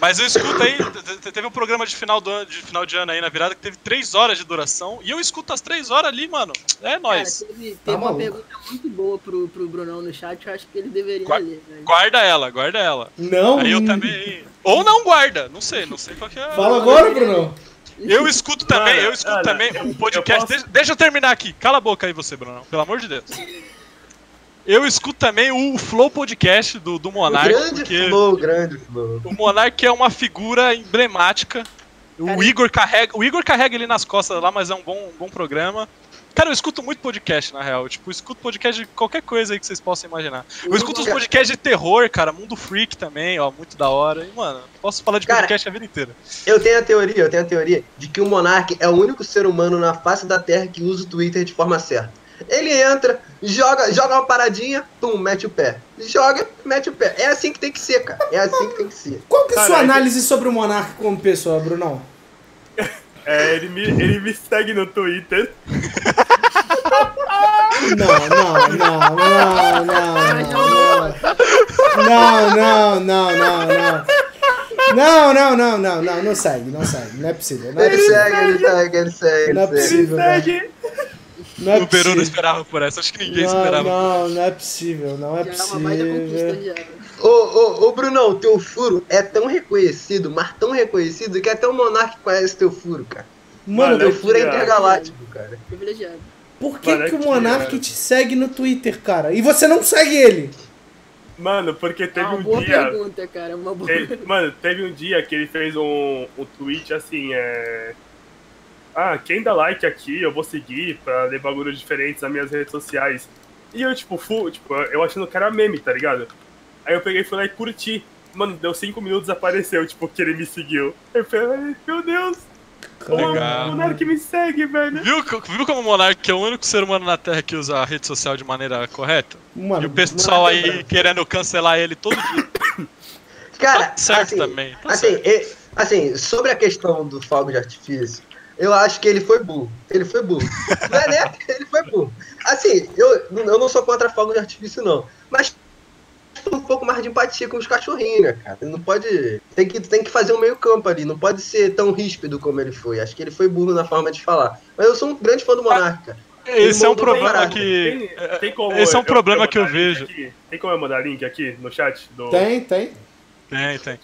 Mas eu escuto aí, te- te- teve um programa de final, do ano, de final de ano aí na virada que teve três horas de duração, e eu escuto as três horas ali, mano. É Cara, nóis. teve, teve Tá uma maluco. pergunta muito boa pro, pro Brunão no chat, eu acho que ele deveria Gua- ler, velho. Guarda ela, guarda ela. Não. Aí eu também. Ou não guarda, não sei, não sei qual que é. Fala agora, Brunão. Eu escuto também, Mano, eu escuto olha, também eu- um podcast. eu posso- deixa, deixa eu terminar aqui. Cala a boca aí você, Bruno. Pelo amor de Deus. Eu escuto também o Flow Podcast do, do Monark, grande porque flow, grande flow. o Monark é uma figura emblemática. O Cara, Igor carrega, o Igor carrega ele nas costas lá, mas é um bom, um bom programa. Cara, eu escuto muito podcast, na real. Tipo, eu escuto podcast de qualquer coisa aí que vocês possam imaginar. Eu escuto os podcasts de terror, cara. Mundo Freak também, ó. Muito da hora. E, mano, posso falar de Cara, podcast a vida inteira. Eu tenho a teoria, eu tenho a teoria de que o Monark é o único ser humano na face da Terra que usa o Twitter de forma certa. Ele entra, joga, joga uma paradinha, pum, mete o pé. Joga, mete o pé. É assim que tem que ser, cara. É assim que tem que ser. Qual que é a sua análise sobre o Monark como pessoa, Brunão? É, ele me, ele me segue no Twitter. Não, não, não, não, não, não, não, não, não, não, não. Não, não, não, não, não, segue, não segue, não é possível, não é Ele possível, segue, ele segue, ele segue, Não é ele segue. possível, não é o Peru não esperava por essa. Acho que ninguém Não, esperava. não, não é possível, não é é possível. Ô, ô, ô, Brunão, teu furo é tão reconhecido, mas tão reconhecido, que até o Monark conhece teu furo, cara. Mano, Teu eu furo é intergaláctico, cara. Privilegiado. por que, Mano, é que o Monark te segue no Twitter, cara? E você não segue ele? Mano, porque É teve uma um boa dia. pergunta, cara. é Uma boa Te- mano, teve um dia que ele fez um, um tweet assim, é. Ah, quem dá like aqui, eu vou seguir pra ler bagulhos diferentes nas minhas redes sociais. E eu, tipo, fu, tipo, eu achando que era meme, tá ligado? Aí eu peguei e fui lá e curti. Mano, deu cinco minutos apareceu, tipo, que ele me seguiu. Eu falei, meu Deus, o Legal. Monark me segue, velho. Viu, viu como o Monark é o único ser humano na Terra que usa a rede social de maneira correta? Mano, e o pessoal Monark é aí querendo cancelar ele todo dia. <coughs> Cara, Tá certo assim, também. Tá assim, certo. e- assim, sobre a questão do fogo de artifício, eu acho que ele foi burro. Ele foi burro. Não é, né? <laughs> Ele foi burro. Assim, eu, eu não sou contra fogo de artifício, não. Mas <laughs> um pouco mais de empatia com os cachorrinhos, né, cara? Ele não pode. Tem que, tem que fazer um meio campo ali, não pode ser tão ríspido como ele foi. Acho que ele foi burro na forma de falar. Mas eu sou um grande fã do Monarca. Esse é um problema que. Tem, tem como Esse é um eu- problema eu que eu vejo. aqui? Tem como eu mandar link aqui no chat? Do... Tem, tem. Tem, tem.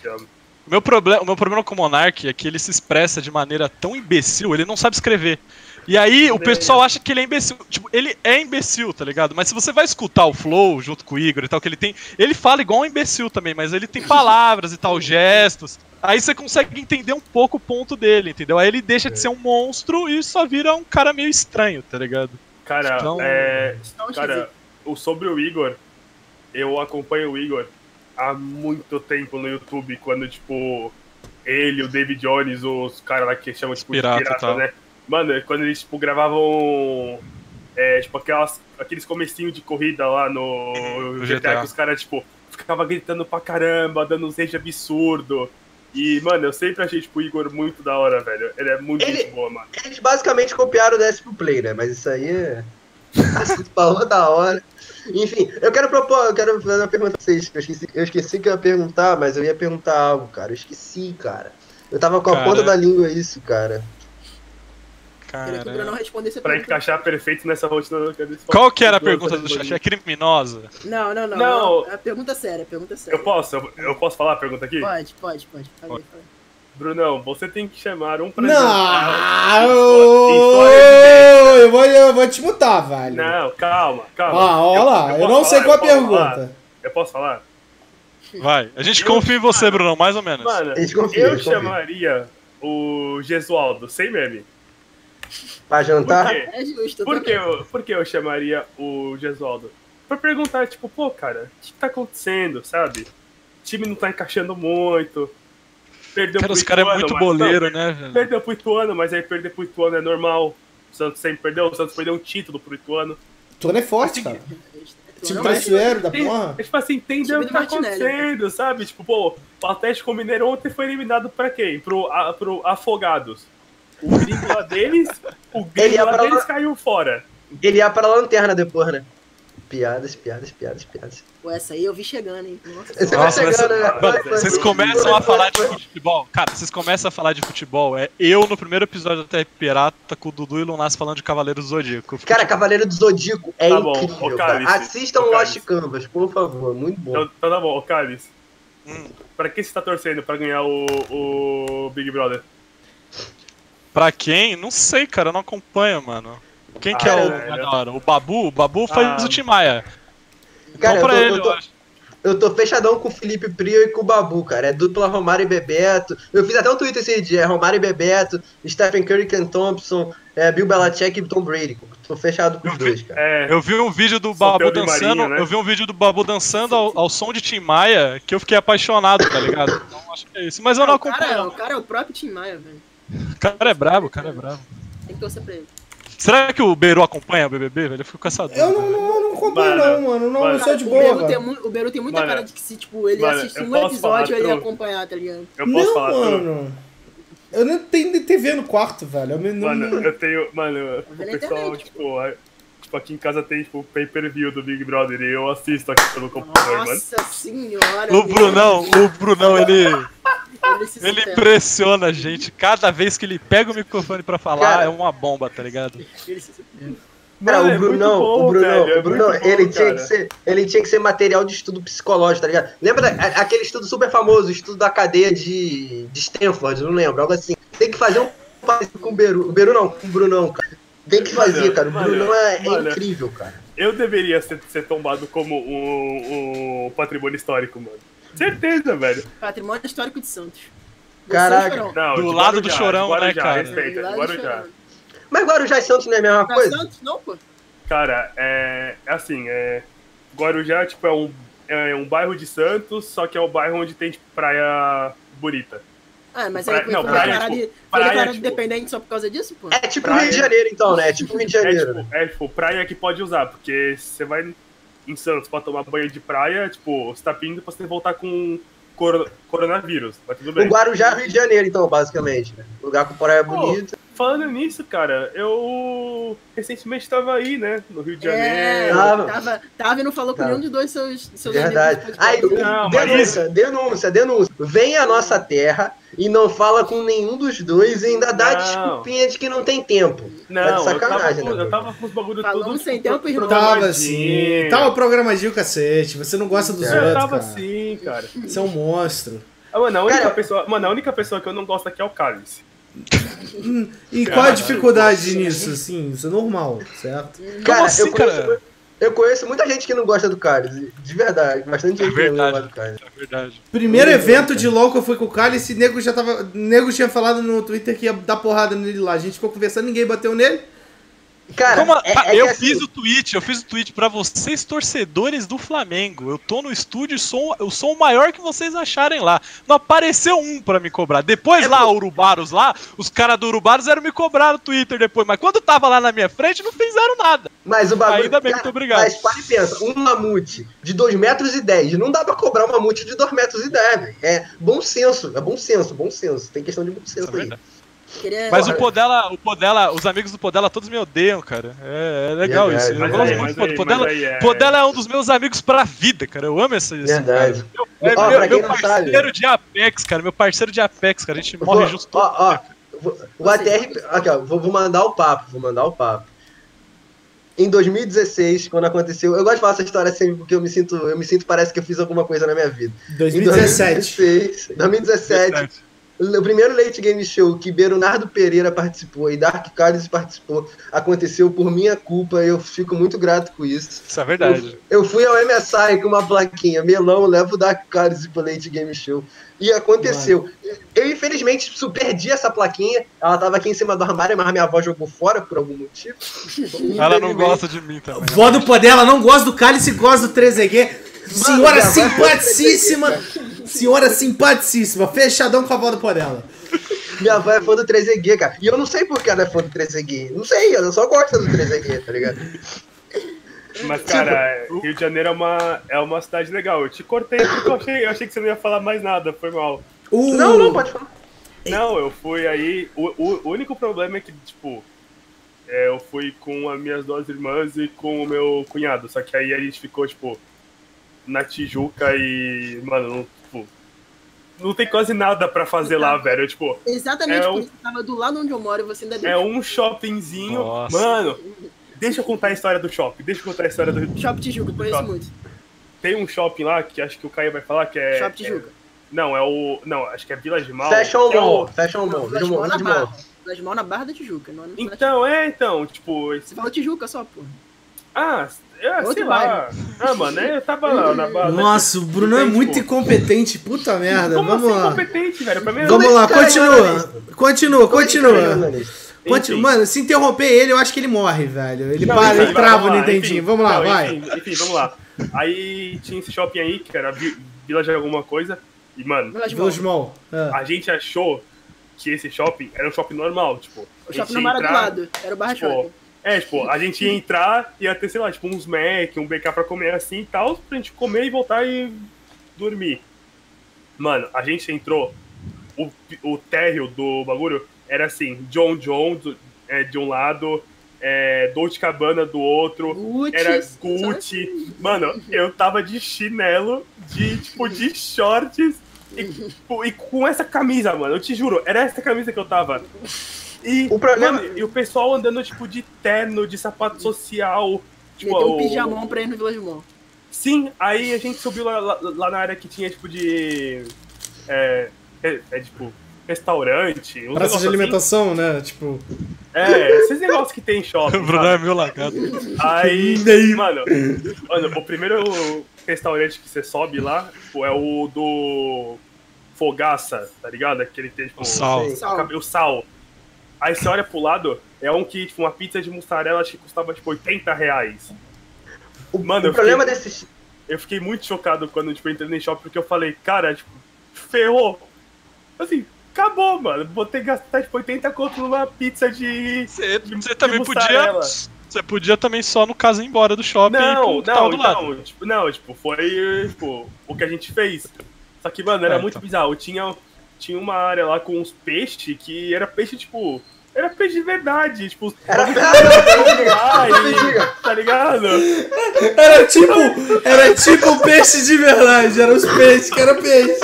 O meu, problema, o meu problema com o Monark é que ele se expressa de maneira tão imbecil, ele não sabe escrever. E aí o pessoal acha que ele é imbecil. Tipo, ele é imbecil, tá ligado? Mas se você vai escutar o Flow junto com o Igor e tal, que ele tem. Ele fala igual um imbecil também, mas ele tem <laughs> palavras e tal, gestos. Aí você consegue entender um pouco o ponto dele, entendeu? Aí ele deixa de ser um monstro e só vira um cara meio estranho, tá ligado? Cara, Então- é, Então, cara, o, sobre o Igor, eu acompanho o Igor há muito tempo no YouTube, quando, tipo, ele, o David Jones, os caras lá que chamam, tipo, Pirata de pirata, tal. né? Mano, quando eles, tipo, gravavam, é, tipo, aquelas, aqueles comecinhos de corrida lá no No GTA, GTA. que os caras, tipo, ficavam gritando pra caramba, dando uns rage absurdo. E, mano, eu sempre achei, tipo, o Igor muito da hora, velho. Ele é muito Ele- boa, mano. Eles basicamente copiaram o Décimo Play, né? Mas isso aí é. Assunto pra outra hora. Enfim, eu quero propor, eu quero fazer uma pergunta pra vocês. Eu esqueci, eu esqueci que eu ia perguntar, mas eu ia perguntar algo, cara. Eu esqueci, cara. Eu tava com a Cara. ponta da língua isso, cara. Queria que o Bruno Cara. respondesse a Pra pergunta. encaixar perfeito nessa rotina do Cadê Qual que era a pergunta do chat? É criminosa? Não, não, não. Não. É pergunta séria, pergunta séria. Eu posso? Eu, eu posso falar a pergunta aqui? Pode, pode, pode. Fala aí. Brunão, você tem que chamar um Não! História de Eu vou, eu vou te mutar, velho. Não, calma, calma. Ah, olha lá, eu, posso não sei falar, qual a eu posso falar? pergunta. Eu posso falar? Vai. A gente Eu- confia em você, Bruno, mais ou menos. Mano, Eles confiam, eu chamaria o Gesualdo, sem meme. Pra Por jantar? quê? É justo. Por que, eu, por que eu chamaria o Gesualdo? Pra perguntar, tipo, pô, cara, o que tá acontecendo, sabe? O time não tá encaixando muito. Perdeu Cara, pro os caras é Ituano, muito mas- boleiro, não, né, velho? Perdeu pro Ituano, mas aí perder pro Ituano é normal. O Santos sempre perdeu, o Santos perdeu um título pro Ituano. Tudo é forte, cara. Time Não, mas- traiçoeiro da Tem- porra. É tipo assim, entender Time o que tá Martinelli. acontecendo, sabe? Tipo, pô, o Atlético Mineiro ontem foi eliminado pra quem? Pro, a, pro Afogados. O gringo lá deles, o ia lá pra lá- deles caiu fora. Ele ia pra lanterna depois, né? Piadas, piadas, piadas, piadas. Pô, essa aí eu vi chegando, hein? Nossa. Você Nossa, vai mas- chegando, né? mano, Vocês começam a falar de futebol. Cara, vocês começam a falar de futebol. É eu no primeiro episódio do TR Pirata com o Dudu e o Lunas falando de Cavaleiro do Zodíaco. Cara, Cavaleiro do Zodíaco é Tá bom, incrível, cara. Cálice, Assistam ô, Lost Cálice. Canvas, por favor. Muito bom. Então, então tá bom, ô Carlos. Hum. Pra quem você tá torcendo pra ganhar o, o Big Brother? Pra quem? Não sei, cara, eu não acompanho, mano. Quem que Ah, é o é, da hora? O Babu? O Babu faz Ah. o Tim Maia. Cara, então pra eu tô- ele, eu eu, tô- acho. Eu tô fechadão com o Felipe Prio e com o Babu, cara. É dupla Romário e Bebeto. Eu fiz até um Twitter esse dia. É Romário e Bebeto, Stephen Curry, Ken Thompson, é, Bill Belichick e Tom Brady. Tô fechado com os Eu vi- dois, cara. É, Eu vi um vídeo do Babu dançando. Marinho, né? Eu vi um vídeo do Babu dançando ao, ao som de Tim Maia que eu fiquei apaixonado, tá ligado? Então acho que é isso. Mas eu não o, cara, acompanho. o cara é o próprio Tim Maia, velho. O cara é brabo, o cara é brabo. Tem que torcer pra ele. Será que o Beru acompanha o BBB, velho? Eu fico com essa dúvida. Eu não, não, não acompanho, Mano, não, mano. Não, mano. eu sou de o, boa, Beru tem, o Beru tem muita Mano, cara de que se, tipo, ele mano, assiste um episódio, ele ia acompanhar, tá ligado? eu posso Não, falar mano. Eu não tenho TV no quarto, velho. Eu não, Mano, não- eu tenho. Mano, o pessoal, internet. tipo, tipo, aqui em casa tem, tipo, pay-per-view do Big Brother e eu assisto aqui pelo computador, mano. Nossa senhora. O Brunão, o Brunão, ele, Ele, impressiona a gente. Cada vez que ele pega o microfone pra falar, Cara. é uma bomba, tá ligado? Ele se supera. Cara, Mano, o Brunão, bom, o Brunão, velho, o Brunão, bom, ele, tinha cara. que ser, ele tinha que ser material de estudo psicológico, tá ligado? Lembra da- aquele estudo super famoso, o estudo da cadeia de, de Stanford, não lembro, algo assim. Tem que fazer um parecido com o Beru. O Beru não, com o Brunão, cara. Tem que Mano, fazer, cara. O mano, Brunão é, é incrível, cara. Eu deveria ser, ser tombado como um, um patrimônio histórico, mano. Certeza, velho. Patrimônio histórico de Santos. Do Caraca. Não, Do de lado do Chorão, Guarujá, né, cara? Respeita, do Guarujá. Mas Guarujá e Santos não é a mesma coisa? Santos, não, pô. Cara, é, é assim, é, Guarujá, tipo, é um, é um bairro de Santos, só que é o bairro onde tem, tipo, praia bonita. Ah, mas Praia- aí foi não, foi praia, declarado, tipo, praia, declarado tipo- independente só por causa disso, pô? É tipo o Praia. Rio de Janeiro, então, né? É tipo o Rio de É Janeiro. tipo, é tipo, praia que pode usar, porque você vai em Santos pra tomar banho de praia, tipo, você tá pedindo pra você voltar com coro- coronavírus, mas tudo O bem. Guarujá é o Rio de Janeiro, então, basicamente. Né? Lugar com praia bonita. Falando nisso, cara, eu recentemente tava aí, né, no Rio de É, Janeiro. Tava. tava, tava e não falou com nenhum de dois seus, seus Verdade. amigos. Aí, Não, mas denúncia, denúncia, denúncia. Vem à nossa terra e não fala com nenhum dos dois e ainda dá Não. desculpinha de que não tem tempo. Não, Tá de eu tava, sacanagem, com, né? eu tava com os bagulho Falamos tudo sem tempo, irmão. Tava assim. Tava programadinho, cacete. Você não gosta dos É, outros, Eu tava cara. assim, cara. Você é um monstro. Ah, Mano, a única, Cara- pessoa, mano, a única pessoa que eu não gosto aqui é o Cálice. E qual a dificuldade nisso, assim? Isso é normal, certo? Cara, assim, eu, conheço, cara? eu conheço muita gente que não gosta do Carlos. De verdade, bastante É gente que não verdade. gosta do Carlos. É verdade. Primeiro Ui, evento cara. de LOL que eu fui com o Cálice, nego já tava. Nego tinha falado no Twitter que ia dar porrada nele lá. A gente ficou conversando, ninguém bateu nele. Cara, Como é, é eu assim, fiz o tweet, eu fiz o tweet pra vocês torcedores do Flamengo. Eu tô no estúdio e sou, eu sou o maior que vocês acharem lá. Não apareceu um pra me cobrar. Depois É lá, por- Urubaros lá, os caras do Urubaros eram me cobrar no Twitter depois. Mas quando tava lá na minha frente, não fizeram nada. Mas o bagulho. Ainda bem, cara, muito obrigado. Mas para e pensa, um mamute de 2 metros e 10. Não dá pra cobrar um mamute de 2 metros e 10, velho. É bom senso, é bom senso, bom senso. Tem questão de bom senso Isso é aí. Queria... Mas o. Podela, o Podela, os amigos do Podela todos me odeiam, cara. É, é legal Verdade, isso. Eu gosto muito do Podela. aí é- Podela é um dos meus amigos pra vida, cara. Eu amo esse. esse Verdade. cara. É Ó, meu, meu não sabe- parceiro de Apex, cara. Meu parceiro de Apex, cara. A gente morre junto. Ó, ó, vou- o ATR. Aqui, ó, vou, mandar o papo, vou mandar o papo. Em 2016, quando aconteceu. Eu gosto de falar essa história sempre porque eu me sinto. Eu me sinto, parece que eu fiz alguma coisa na minha vida. Em 2017. 2016, 2017 o primeiro Late Game Show que Bernardo Pereira participou e Dark Carlos participou aconteceu por minha culpa e eu fico muito grato com isso. Isso é verdade. Eu fui ao MSI com uma plaquinha, melão, leva o Dark Carlos pro Late Game Show. E aconteceu. Eu, infelizmente, perdi essa plaquinha. Ela tava aqui em cima do armário, mas minha avó jogou fora por algum motivo. <laughs> Ela não gosta de mim também. Vó do Podela, não gosta do Cálice, gosta do 3EG. Senhora é simpaticíssima. Senhora simpaticíssima. Fechadão com a vó do Podela. Minha avó é fã do 3EG, cara. E eu não sei por que ela é fã do 3EG. Não sei, ela só gosta do 3EG, tá ligado? Mas, cara, Rio de Janeiro é uma, é uma cidade legal. Eu te cortei porque eu achei, eu achei que você não ia falar mais nada, foi mal. O... Não, não, pode falar. Não, eu fui aí. O, o, o único problema é que, tipo, é, eu fui com as minhas duas irmãs e com o meu cunhado. Só que aí a gente ficou, tipo, na Tijuca e, mano, não, tipo, não tem quase nada pra fazer lá, velho. Tipo, Exatamente É um- tava do lado onde eu moro e você ainda é um shoppingzinho. Nossa. Mano, deixa eu contar a história do shopping. Deixa eu contar a história do. Shopping Tijuca, conheço Shopping. muito. Tem um shopping lá que acho que o Caio vai falar que é. Shopping Tijuca. é- não, é o. Não, acho que é Village Mall. Fashion que é o- Mall, Fashion Mall, na Village Mall. Barra. Flash Mall na Barra da Tijuca. Não, é Então, é, então, tipo. Você falou Tijuca só, pô. Ah, é, Outro sei lá. Ah, mano, eu tava lá na base. Nossa, o Bruno é muito incompetente. Puta merda. Como Vamos assim lá. incompetente, velho? Pra mim, Vamos Como lá, é continua. jornalista? Continua, é continua. Conti- Enfim. Mano, se interromper ele, eu acho que ele morre, velho. Ele Não, para, enfim, ele trava vamos o lá, Nintendinho. Vamos lá, Não, vai. Enfim, enfim, vamos lá. Aí tinha esse shopping aí, que era Vi- Vila de alguma coisa. E, mano, Village Mall. É. a gente achou que esse shopping era um shopping normal, tipo. O shopping não era do lado. Era o Barra Tipo, Shopping. É, tipo, a gente ia entrar e ia ter, sei lá, tipo, uns Mac, um BK pra comer assim e tal, pra gente comer e voltar e dormir. Mano, a gente entrou, o, o térreo do bagulho era assim, John John do- é, de um lado, é, Dolce Cabana do outro, Gucci. era sabe? Gucci. Mano, eu tava de chinelo, de, tipo, de shorts e, tipo, e com essa camisa, mano, eu te juro, era essa camisa que eu tava. E, O problema- mano, e o pessoal andando, tipo, de terno, de sapato social. Tipo, Meteu um o- pijamão pra ir no Village Mall. Sim, aí a gente subiu lá, lá, lá na área que tinha, tipo, de. É, é, é, tipo, restaurante. Praça de negócios alimentação, né? Tipo. Assim. É, esses negócios que tem em shopping. O <laughs> Bruno é meu lagado. Aí, <laughs> Nem. mano, mano, o primeiro restaurante que você sobe lá tipo, é o do Fogaça, tá ligado? Aquele tem, tipo, O sal. O cab- o sal. Aí você olha pro lado, é um que, tipo, uma pizza de mussarela acho que custava, tipo, 80 reais. O, Mano, eu o problema fiquei- desses. Eu fiquei muito chocado quando, tipo, eu entrei no shopping, porque eu falei, cara, tipo, ferrou. Assim, acabou, mano. Vou ter que gastar, tipo, 80 conto numa pizza de... Você, também podia. mussarela. Você podia também só, no caso, ir embora do shopping e Não, tava não, do lado. então, tipo, não, tipo, foi, tipo, o que a gente fez. Só que, mano, era É, muito então. bizarro. Tinha, tinha uma área lá com uns peixes que era peixe, tipo, era peixe de verdade. Tipo, Era diga. tá ligado? Era tipo, era tipo peixe de verdade, era os peixes que era peixe.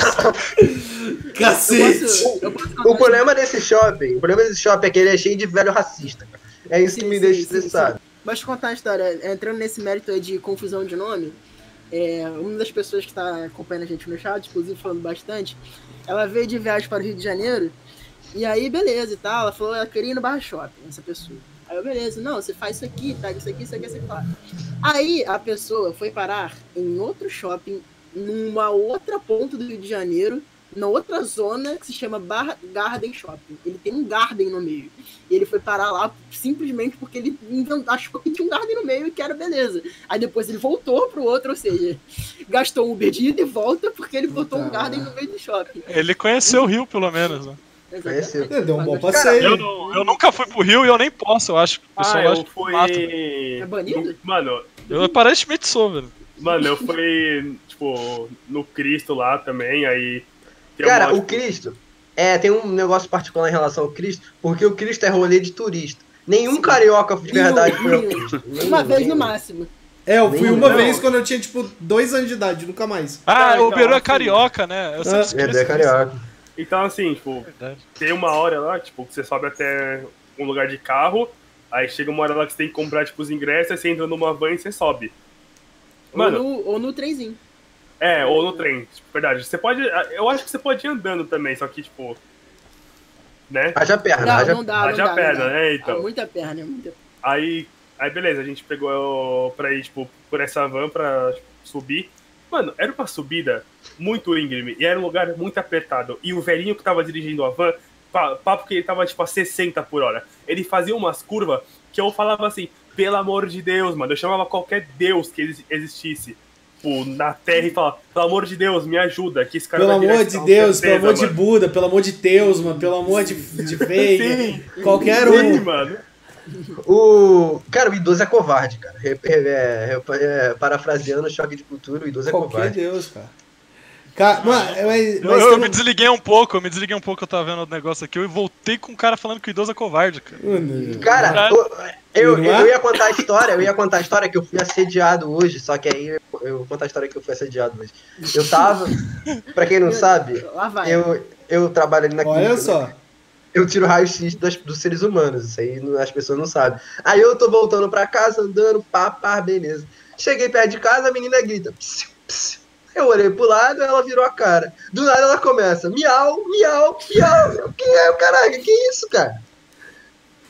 Eu Cacete. posso, eu posso contar O problema desse shopping, o problema desse shopping é que ele é cheio de velho racista. cara. É isso que Sim, me sim, deixa estressado. Mas contar uma história, entrando nesse mérito aí de confusão de nome, é, uma das pessoas que está acompanhando a gente no chat, inclusive falando bastante, ela veio de viagem para o Rio de Janeiro, e aí beleza e tal, ela falou, ela queria ir no Barra Shopping, essa pessoa. Aí eu, beleza, não, você faz isso aqui, tá, isso aqui, isso aqui, isso aqui, tá. Aí a pessoa foi parar em outro shopping, numa outra ponta do Rio de Janeiro, na outra zona que se chama Bar Garden Shopping. Ele tem um Garden no meio. E ele foi parar lá simplesmente porque ele achou que tinha um Garden no meio e que era beleza. Aí depois ele voltou pro outro, ou seja, gastou um Uber de ida e volta porque ele botou um Garden no meio do shopping. Ele conheceu o Rio, pelo menos, né? Conheceu. Deu um bom Eu, passeio. não- eu nunca fui pro Rio e eu nem posso, eu acho. O Ah, pessoal acha eu que eu mato. fui. É banido? Mano, Eu aparentemente sou, velho. mano, eu fui, tipo, no Cristo lá também, aí. Cara, o Cristo, é, tem um negócio particular em relação ao Cristo, porque o Cristo é rolê de turista. Nenhum carioca de verdade foi ao. Cristo. Uma vez no máximo. É, eu fui uma não. vez quando eu tinha, tipo, dois anos de idade, nunca mais. Ah, Ah, o então, Beru é assim. carioca, né? Eu sempre É, esqueço É, é carioca. Então, assim, tipo, Verdade. tem uma hora lá, tipo, que você sobe até um lugar de carro, aí chega uma hora lá que você tem que comprar, tipo, os ingressos, aí você entra numa van e você sobe. Mano, ou, no, ou no trenzinho. É, ou no trem, tipo, verdade. Você pode. Eu acho que você pode ir andando também, só que, tipo. Né? Haja perna, Não, haja não dá, não Haja dá. não perna, dá. né, então. Ah, muita perna, muita Aí, aí beleza, a gente pegou pra ir, tipo, por essa van pra tipo, subir. Mano, era uma subida muito íngreme e era um lugar muito apertado. E o velhinho que tava dirigindo a van, pa- papo que ele tava, tipo, a 60 por hora. Ele fazia umas curvas que eu falava assim, pelo amor de Deus, mano. Eu chamava qualquer Deus que exi- existisse. Tipo, na terra e falava, pelo amor de Deus, me ajuda, que esse cara Pelo amor de Deus, pelo amor de mano." Buda, pelo amor de Deus, mano, pelo amor de, de Veiga, Sim, qualquer sim, um. mano. O. Cara, o idoso é covarde, cara. É, é, é, parafraseando o choque de cultura, o idoso é Qualquer covarde. Deus, cara. Cara, mano, mas, Eu, mas eu tem me desliguei um pouco, eu me desliguei um pouco, eu tava vendo o negócio aqui, eu voltei com um cara falando que o idoso é covarde, cara. Cara, eu, eu, eu ia contar a história, eu ia contar a história que eu fui assediado hoje, só que aí eu, eu vou contar a história que eu fui assediado hoje. Eu tava, pra quem não sabe, eu, eu trabalho ali na olha clínica, só. Eu tiro raio-x dos seres humanos, isso aí as pessoas não sabem. Aí eu tô voltando pra casa, andando, pá, pá, beleza. Cheguei perto de casa, a menina grita, psiu, psiu. Eu olhei pro lado, ela virou a cara. Do nada ela começa, miau, miau, miau. Eu, Quem é o caralho? Que isso, cara?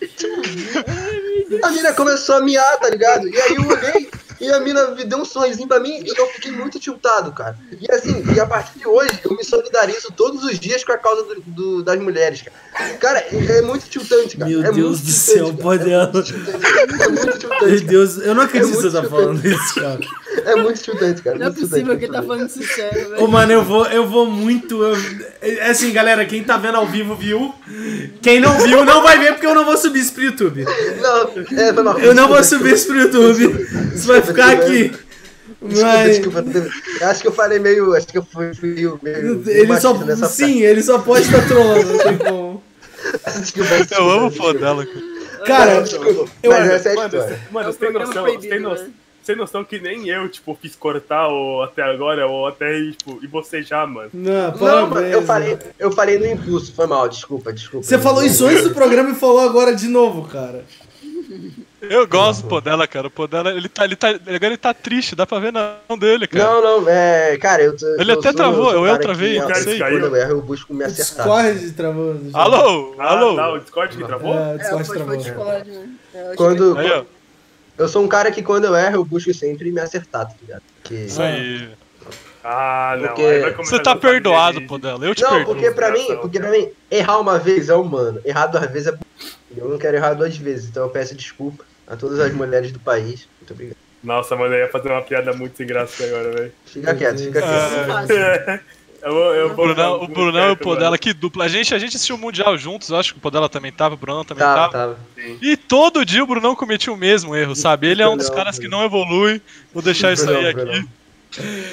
<laughs> A mina começou a miar, tá ligado? E aí eu olhei e a mina me deu um sorrisinho pra mim e eu fiquei muito tiltado, cara. E assim, e a partir de hoje eu me solidarizo todos os dias com a causa do- do- das mulheres, cara. Cara, é, é muito tiltante, cara. Meu é Deus do céu, pode é ela. muito tiltante, É muito tiltante. Meu cara. Deus, eu não acredito que você tá falando isso, cara. É muito tiltante, cara. Não é possível tiltante, que ele tá falando isso sério, Ô, velho. mano, eu vou, eu vou muito. eu- é assim, galera, quem tá vendo ao vivo viu. Quem não viu, não vai ver porque eu não vou subir isso pro YouTube. Não, é, foi mal. Eu não vou subir isso pro YouTube. Isso vai ficar aqui. Desculpa, Mas. desculpa. Eu Acho que eu falei meio. Acho que eu fui, meio. meio Ele só. Sim, ele só pode estar trolando, não tem como. frase. Desculpa, desculpa, Eu amo o desculpa. pô dela, cara. Cara, Desculpa, eu- mas essa é a Mano, história. mano, É você tem programa noção, proibido, você tem noção, né? tem noção que nem eu, tipo, fiz cortar ou até agora, ou até, tipo, e você já, mano. Não, Não, mano, eu falei, eu falei no impulso, foi mal, desculpa, desculpa. Você falou isso antes do programa e falou agora de novo, cara. Eu gosto do pô dela, cara. O pô dela, ele tá, ele tá, agora ele tá triste, dá pra ver na mão dele, cara. Não, não, é. Cara, eu. tô- Ele eu até sou- travou, eu cara travei, assim, sei. Quando eu erro, eu busco me O acertar. Discord travou. já. Alô, Ah, alô. tá, o Discord que travou? É, o É, Discord foi, foi travou. Discord, né? É, eu acho Quando. Aí, ó. Eu sou um cara que quando eu erro, eu busco sempre me acertar, tá ligado? Porque... Isso aí. Ah, não. Porque- Você tá perdoado, de- pô dela. Eu te Não, perdoo. porque pra mim, porque pra mim, errar uma vez é humano, errar duas vezes é. Eu não quero errar duas vezes, então eu peço desculpa a todas as mulheres do país. Muito obrigado. Nossa, mano, eu ia fazer uma piada muito sem graça agora, velho. Fica quieto, fica quieto. é fácil. Eu, eu O Brunão, o Brunão e o pô mano. que dupla. A gente, a gente assistiu o Mundial juntos, eu acho que o pô dela também tava, o Brunão também Tava, tava. tava. E todo dia o Brunão cometia o mesmo erro, sabe? Ele é um dos caras que não evolui. Vou deixar isso aí aqui.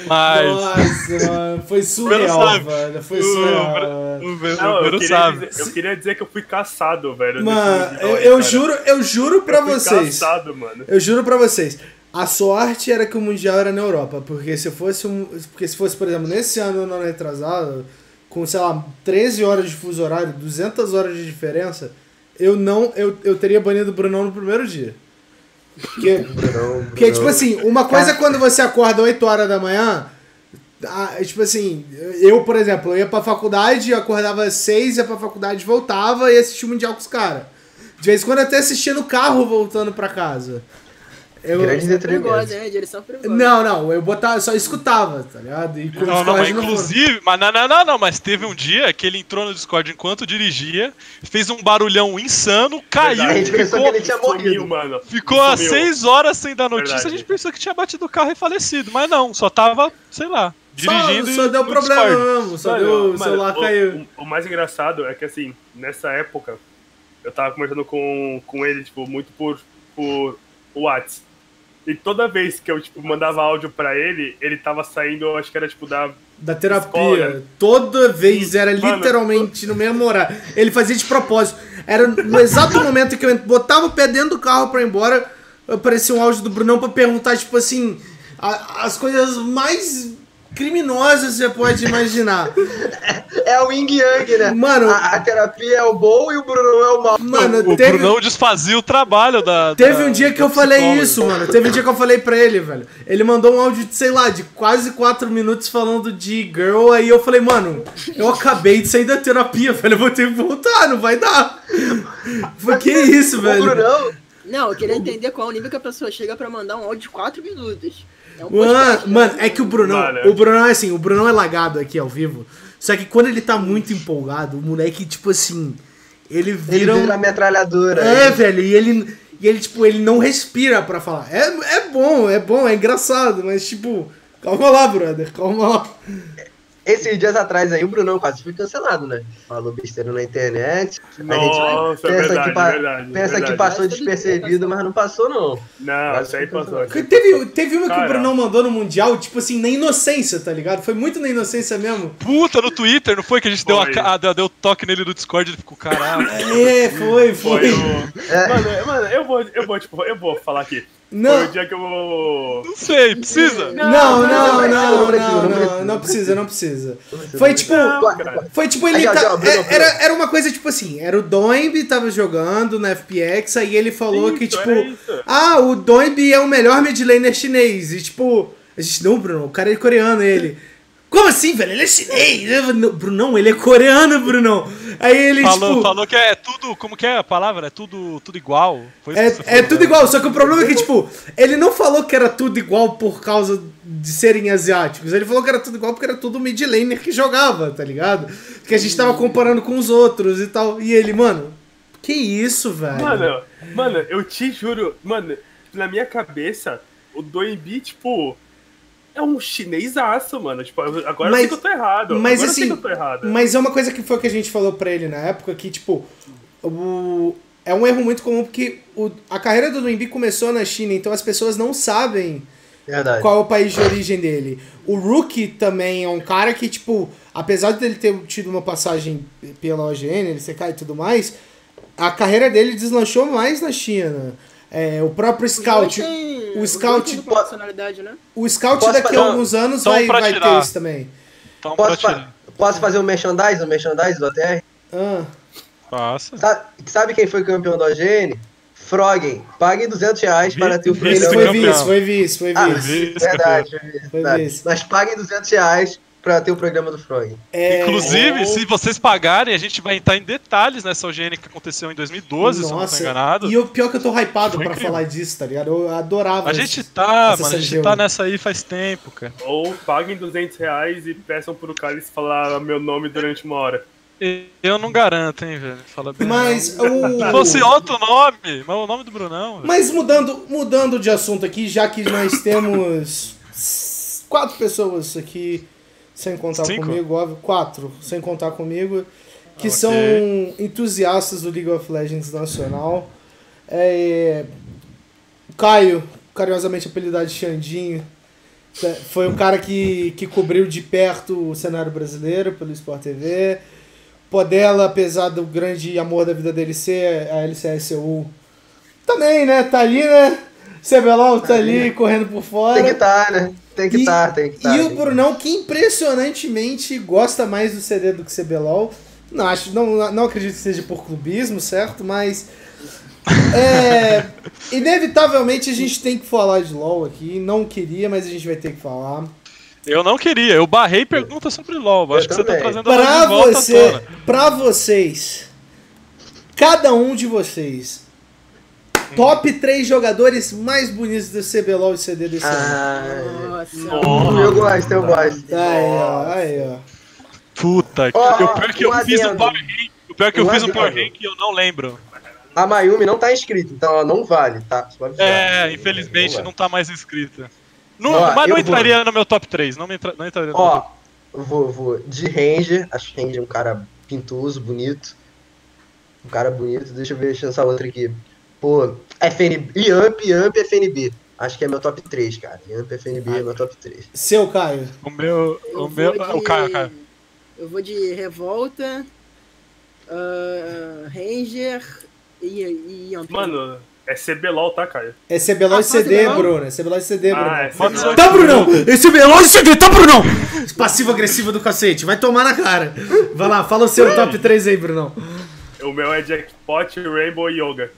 Mas. Nossa, mano, foi <laughs> surreal, velho. Foi surreal. O Não, eu queria, sabe. dizer, eu queria dizer que eu fui caçado, velho. Mano, eu, eu juro, eu juro pra Eu fui vocês. caçado, mano. Eu juro pra vocês. A sorte era que o Mundial era na Europa, porque se fosse um, porque se fosse, por exemplo, nesse ano não retrasado, com, sei lá, 13 horas de fuso horário, 200 horas de diferença, eu não eu, eu teria banido o Brunão no primeiro dia. Porque, porque tipo assim, uma coisa é quando você acorda 8 horas da manhã, tipo assim, eu, por exemplo, eu ia pra faculdade, acordava às 6, ia pra faculdade, voltava e assistia o Mundial com os caras. De vez em quando até assistia no carro voltando pra casa. Eu, Grande né? Direção perigosa. não, não, eu botava, só escutava, tá ligado? E Não, não, mas inclusive, mas não, não, não, não, mas teve um dia que ele entrou no Discord enquanto dirigia, fez um barulhão insano, caiu, Verdade. A gente pensou ficou, que ele tinha Sumiu, morrido. mano. ficou Sumiu. 6 horas sem dar notícia, Verdade. a gente pensou que tinha batido o carro e falecido, mas não, só tava, sei lá, dirigindo Só, só e deu problema mesmo, só Mano, deu, o celular caiu. O, o mais engraçado é que, assim, nessa época, eu tava conversando com, com ele, tipo, muito por, por WhatsApp. E toda vez que eu, tipo, mandava áudio pra ele, ele tava saindo, eu acho que era, tipo, da... Da terapia. Escola. Toda vez era Mano, literalmente no mesmo horário. Ele fazia de propósito. Era no exato momento que eu botava o pé dentro do carro pra ir embora, aparecia um áudio do Brunão pra perguntar, tipo assim, a- as coisas mais criminosas que você pode imaginar. <laughs> É o Yin Yang, né? Mano- a, a terapia é o bom e o Brunão é o mal. Mano, O teve, Brunão desfazia o trabalho da. teve da- um dia que eu falei psicóloga. isso, mano. Teve um dia que eu falei pra ele, velho. Ele mandou um áudio de, sei lá, de quase 4 minutos falando de girl. Aí eu falei, mano, eu acabei de sair da terapia, <laughs> velho. Eu vou ter que voltar, não vai dar. Que isso, O velho. Brunão, Não, eu queria entender qual o nível que a pessoa chega pra mandar um áudio de 4 minutos. É um podcast, né? mano, é que o Brunão, o Brunão é assim, o Brunão é lagado aqui ao vivo. Só que quando ele tá muito empolgado, o moleque, tipo assim, ele ele vira um... vira a metralhadora. É, velho, e ele, e ele, tipo, ele não respira pra falar. É, é bom, é bom, é engraçado, mas, tipo, calma lá, brother, calma lá. Esses dias atrás aí, o Brunão quase foi cancelado, né? Falou besteira na internet. Nossa, a é gente verdade, que, pa- verdade, pensa verdade. que passou despercebido, mas não passou, não. Não, Quase isso aí passou. cancelado. Teve, teve uma que o. Brunão mandou no Mundial, tipo assim, na inocência, tá ligado? Foi muito na inocência mesmo. Puta, no Twitter, não foi que a gente deu, a, ca- deu, deu toque nele no Discord e ele ficou, caralho. É, foi, foi. Foi o... Mano, mano, eu vou, eu vou, tipo, eu vou falar aqui. Foi Não, o dia que eu vou... Não sei, precisa? não, não, não, não, não não, precisa, não não, precisa. não precisa, não precisa. Foi tipo... Foi tipo, ele tá- Bruno, é- Bruno. era, era uma coisa tipo assim, era o Doimb tava jogando na FPX, aí ele falou que, Isso, tipo, é isso. ah, o Doimb é o melhor mid laner chinês. E tipo, a gente, não, Bruno, o cara é coreano, ele. Como assim, velho? Ele é chinês. Eu, "Não, Brunão, ele é coreano, Brunão. Aí ele, Falou, tipo. falou que é tudo. Como que é a palavra? É tudo, tudo igual. Foi É, é tudo né? igual, só que o problema é que, tipo, ele não falou que era tudo igual por causa de serem asiáticos. Ele falou que era tudo igual porque era tudo mid laner que jogava, tá ligado? Que a gente tava comparando com os outros e tal. E ele, mano, que isso, velho? Mano, mano, eu te juro, mano, na minha cabeça, o Doembi, tipo, é um chinesaço, mano. Tipo, agora Mas- eu sei que eu tô errado. mas agora eu sei assim, que eu tô errado. Mas é uma coisa que foi que a gente falou pra ele na época, que, tipo, o... é um erro muito comum porque o... a carreira do Duimbi começou na China, então as pessoas não sabem Verdade. qual é o país de origem dele. O Rookie também é um cara que, tipo, apesar dele ter tido uma passagem pela OGN, ele e tudo mais, a carreira dele deslanchou mais na China. É, o próprio Scout. têm- o Scout- personalidade, né? O Scout Posso daqui a alguns anos Então, vai, vai ter isso também. Então, Posso, fa- posso fazer um merchandise, um merchandise do ATR? Ah. Passa. Sabe, sabe quem foi campeão da OGN? Froggen. Pague 200 reais para ter o programa. foi vice, foi vice, foi Ah, vice. vice, verdade, Foi vice. Mas paguem 200 reais para ter o programa do Froggen. É, Inclusive, se vocês pagarem, a gente vai entrar em detalhes nessa OGN que aconteceu em 2012, se eu não tô Nossa, enganado. E o pior que eu tô hypado incrível. falar disso, tá ligado? Eu adorava. A gente tá, mano, a gente tá nessa aí faz tempo, cara. Ou paguem 200 reais e peçam pro Cálice falar meu nome durante uma hora. Eu não garanto, hein, velho. Fala bem. Mas o. Se fosse outro nome, mas o nome do Brunão. velho. Mas mudando, mudando de assunto aqui, já que nós temos quatro pessoas aqui sem contar Cinco? comigo, óbvio, quatro sem contar comigo, que Ok. são entusiastas do League of Legends nacional. É, Caio, carinhosamente apelidado de Xandinho, Foi um cara que, que cobriu de perto o cenário brasileiro pelo Sport TV. Podela, apesar do grande amor da vida dele ser a LCSU, também, né? Tá ali, né? CBLOL tá ali correndo por fora. Tem que estar, né? Tem que estar, tem que estar. E o Brunão, que impressionantemente gosta mais do CD do que CBLOL. Não, acho, não, não acredito que seja por clubismo, certo? Mas. É, <laughs> inevitavelmente a gente tem que falar de LOL aqui. Não queria, mas a gente vai ter que falar. Eu não queria, eu barrei perguntas sobre LOL. Eu Acho que você tá também. trazendo a Pra você, pra vocês, cada um de vocês, top 3 jogadores mais bonitos do CBLOL e CD desse ano. Ah, Nossa. eu gosto, eu gosto. Aí, ó, aí, ó. Puta, que o pior é que eu um fiz um adendo. Power Rank. O pior que eu Um fiz um Power adendo. Rank e eu não lembro. A Mayumi não tá inscrita, então ela não vale, tá? É, infelizmente vale. não tá mais inscrita. Não, Ó, mas não entraria no meu top 3. Não, me entra, não entraria no meu Ó, top vou, vou. De Ranger, acho que Ranger é um cara pintoso, bonito. Um cara bonito. Deixa eu ver deixa essa outra aqui. Pô, FNB. Yamp, Yamp, FNB. Acho que é meu top 3, cara. Yamp, FNB é meu top 3. Seu Caio. O meu. Eu O meu. vou O Caio, Caio. Eu vou de Revolta, ah, Ranger e, e Yamp. Mano, é CBLOL, tá, Caio? É CBLOL Ah, e CD, CBLOL? Bruno. É CBLOL e CD, Bruno. Ah, é CBLOL. Tá, Brunão! Esse CBLOL e CD, tá, Brunão! Passivo-agressivo do cacete. Vai tomar na cara. Vai lá, fala o seu top 3 aí, Brunão. O meu é Jackpot, Rainbow e Yoga.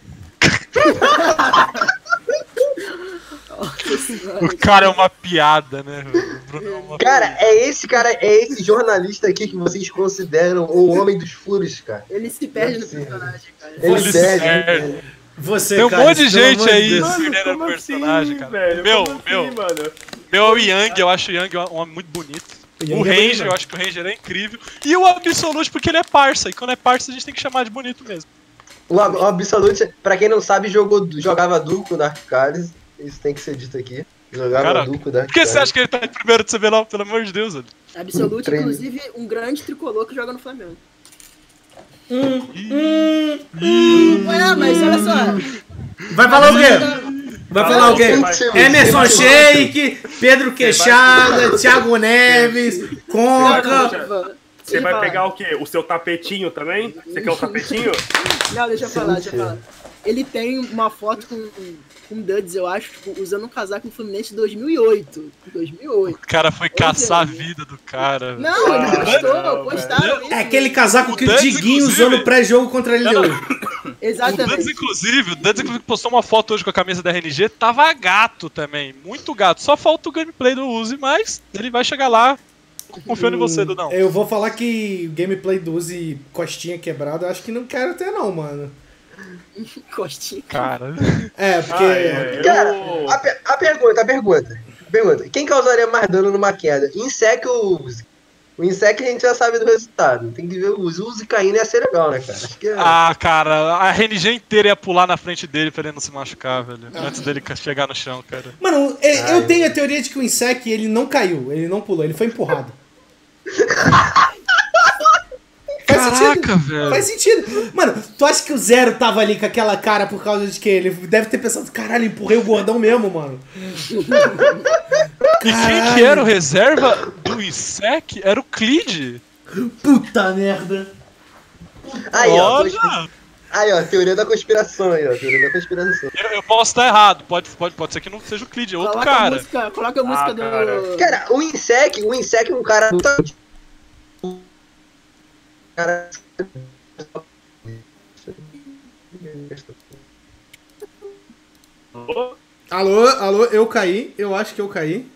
O cara é uma piada, né? É uma Cara, é esse cara, é esse jornalista aqui que vocês consideram o homem dos furos, cara. Ele se perde no é possível. personagem, cara. Ele Ele perde. perde. Você, Tem um Caio, monte de gente aí. Mano, era como personagem, assim, cara. velho? Meu, meu. assim, mano? Meu é o Yang, eu acho o Yang um homem muito bonito. O O é Ranger, bonito, eu acho que o Ranger é incrível. E o Absolute, porque ele é parça. E quando é parça, a gente tem que chamar de bonito mesmo. O, o Absolute, pra quem não sabe, jogou, jogava Duco Dark Cards. Isso tem que ser dito aqui. Jogava Caraca. Duco Dark Por que você acha que ele tá em primeiro de CBLOL? Pelo amor de Deus, velho. Absolute, Treino. inclusive, um grande tricolor que joga no Flamengo. Hum, Ué, mas olha só. Vai falar o quê? Vai falar o quê? Emerson Sheik, Pedro Queixada, Thiago Neves, Conca. Você vai pegar o quê? O seu tapetinho também? Você quer o tapetinho? Não, deixa eu falar, deixa eu falar. Ele tem uma foto com, com Duds, eu acho, tipo, usando um casaco no Fluminense de 2008. 2008. O cara foi caçar a vida do cara. Não, ele Ah, postou, não, postaram isso. É aquele casaco que o Diguinho inclusive. usou no pré-jogo contra a LDU. O Duds, Exatamente. inclusive, o Duds, inclusive, postou uma foto hoje com a camisa da RNG, tava gato também, muito gato. Só falta o gameplay do Uzi, mas ele vai chegar lá. Confio em você, Dudão. Eu vou falar que o gameplay do Uzi costinha quebrada, eu acho que não quero ter não, mano. <laughs> Costinha. Cara. É, porque... É, Cara, eu- a, a pergunta, a pergunta. a Pergunta. Quem causaria mais dano numa queda? Insec ou Uzi? O Insec a gente já sabe do resultado. Tem que ver o Uzi. O Uzi caindo ia ser legal, né, cara? Acho que é. Ah, cara, a RNG inteira ia pular na frente dele pra ele não se machucar, velho. Antes dele chegar no chão, cara. Mano, é- eu tenho a teoria de que o Insec, ele não caiu, ele não pulou, ele foi empurrado. <laughs> Faz sentido. Caraca, velho. Faz sentido. Mano, tu acha que o Zero tava ali com aquela cara por causa de que ele deve ter pensado, caralho, empurrei o gordão mesmo, mano. E quem que era o reserva do INSEC? Era o Clid. Puta merda. Aí, ó. Olha! Aí, ó. Teoria da conspiração aí, ó. Teoria da conspiração. Eu, eu posso estar errado, pode, pode, pode ser que não seja o Clid, é outro Coloca a cara. música, coloca a música Ah, do. cara. Cara, o Insec, o Insec é um cara. Cara. Alô, alô, eu caí, eu acho que eu caí.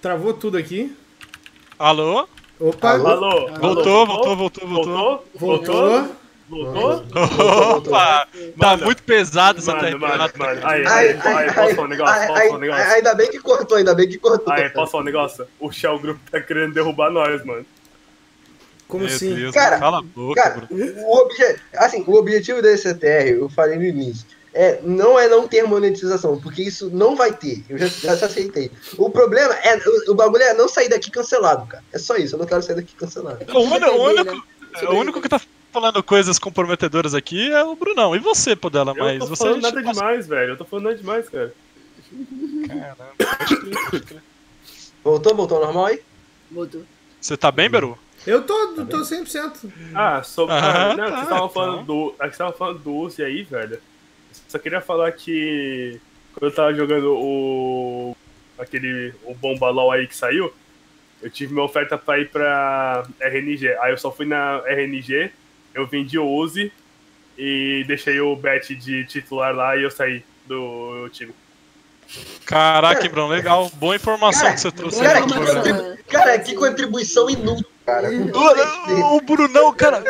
Travou tudo aqui. Alô? Opa, Alô? Alô? Voltou, Alô? voltou, voltou, voltou. Voltou? voltou. Voltou? Opa! Tá Mano, muito pesado essa Mano, mano, TRP. mano. Aí, aí, aí, posso falar um negócio? Posso falar um negócio? Ainda bem que cortou, ainda bem que cortou. Aí, posso falar um negócio? O Shell Group tá querendo derrubar nós, mano. Como Meu assim? Deus, Cara, cala a boca, Cara, o, obje... assim, o objetivo desse ETR, eu falei no início, é, não é não ter monetização, porque isso não vai ter. Eu já, já aceitei. O problema é. O, o bagulho é não sair daqui cancelado, cara. É só isso, eu não quero sair daqui cancelado. O único, o único, né? o único que tá falando coisas comprometedoras aqui é o Brunão. E você, Podela, Eu mas tô você. falando nada demais, velho. Eu tô falando nada demais, cara. Caramba. Voltou, voltou ao normal aí? Voltou. Você tá bem, Beru? Eu tô, tô 100%. Ah, sobre. Ah, Ah, não, tá, você tava falando do. Aqui você tava falando do Uzi aí, velho. Só queria falar que. Quando eu tava jogando o. aquele. o Bomba LOL aí que saiu, eu tive minha oferta pra ir pra RNG. Aí eu só fui na RNG, eu vendi o Uzi e deixei o bet de titular lá e eu saí do time. Caraca, Bruno, legal. Boa informação Cara, que você trouxe cara, aí no que contribu- Cara, que contribuição inútil, cara. Respeito. O Brunão, cara.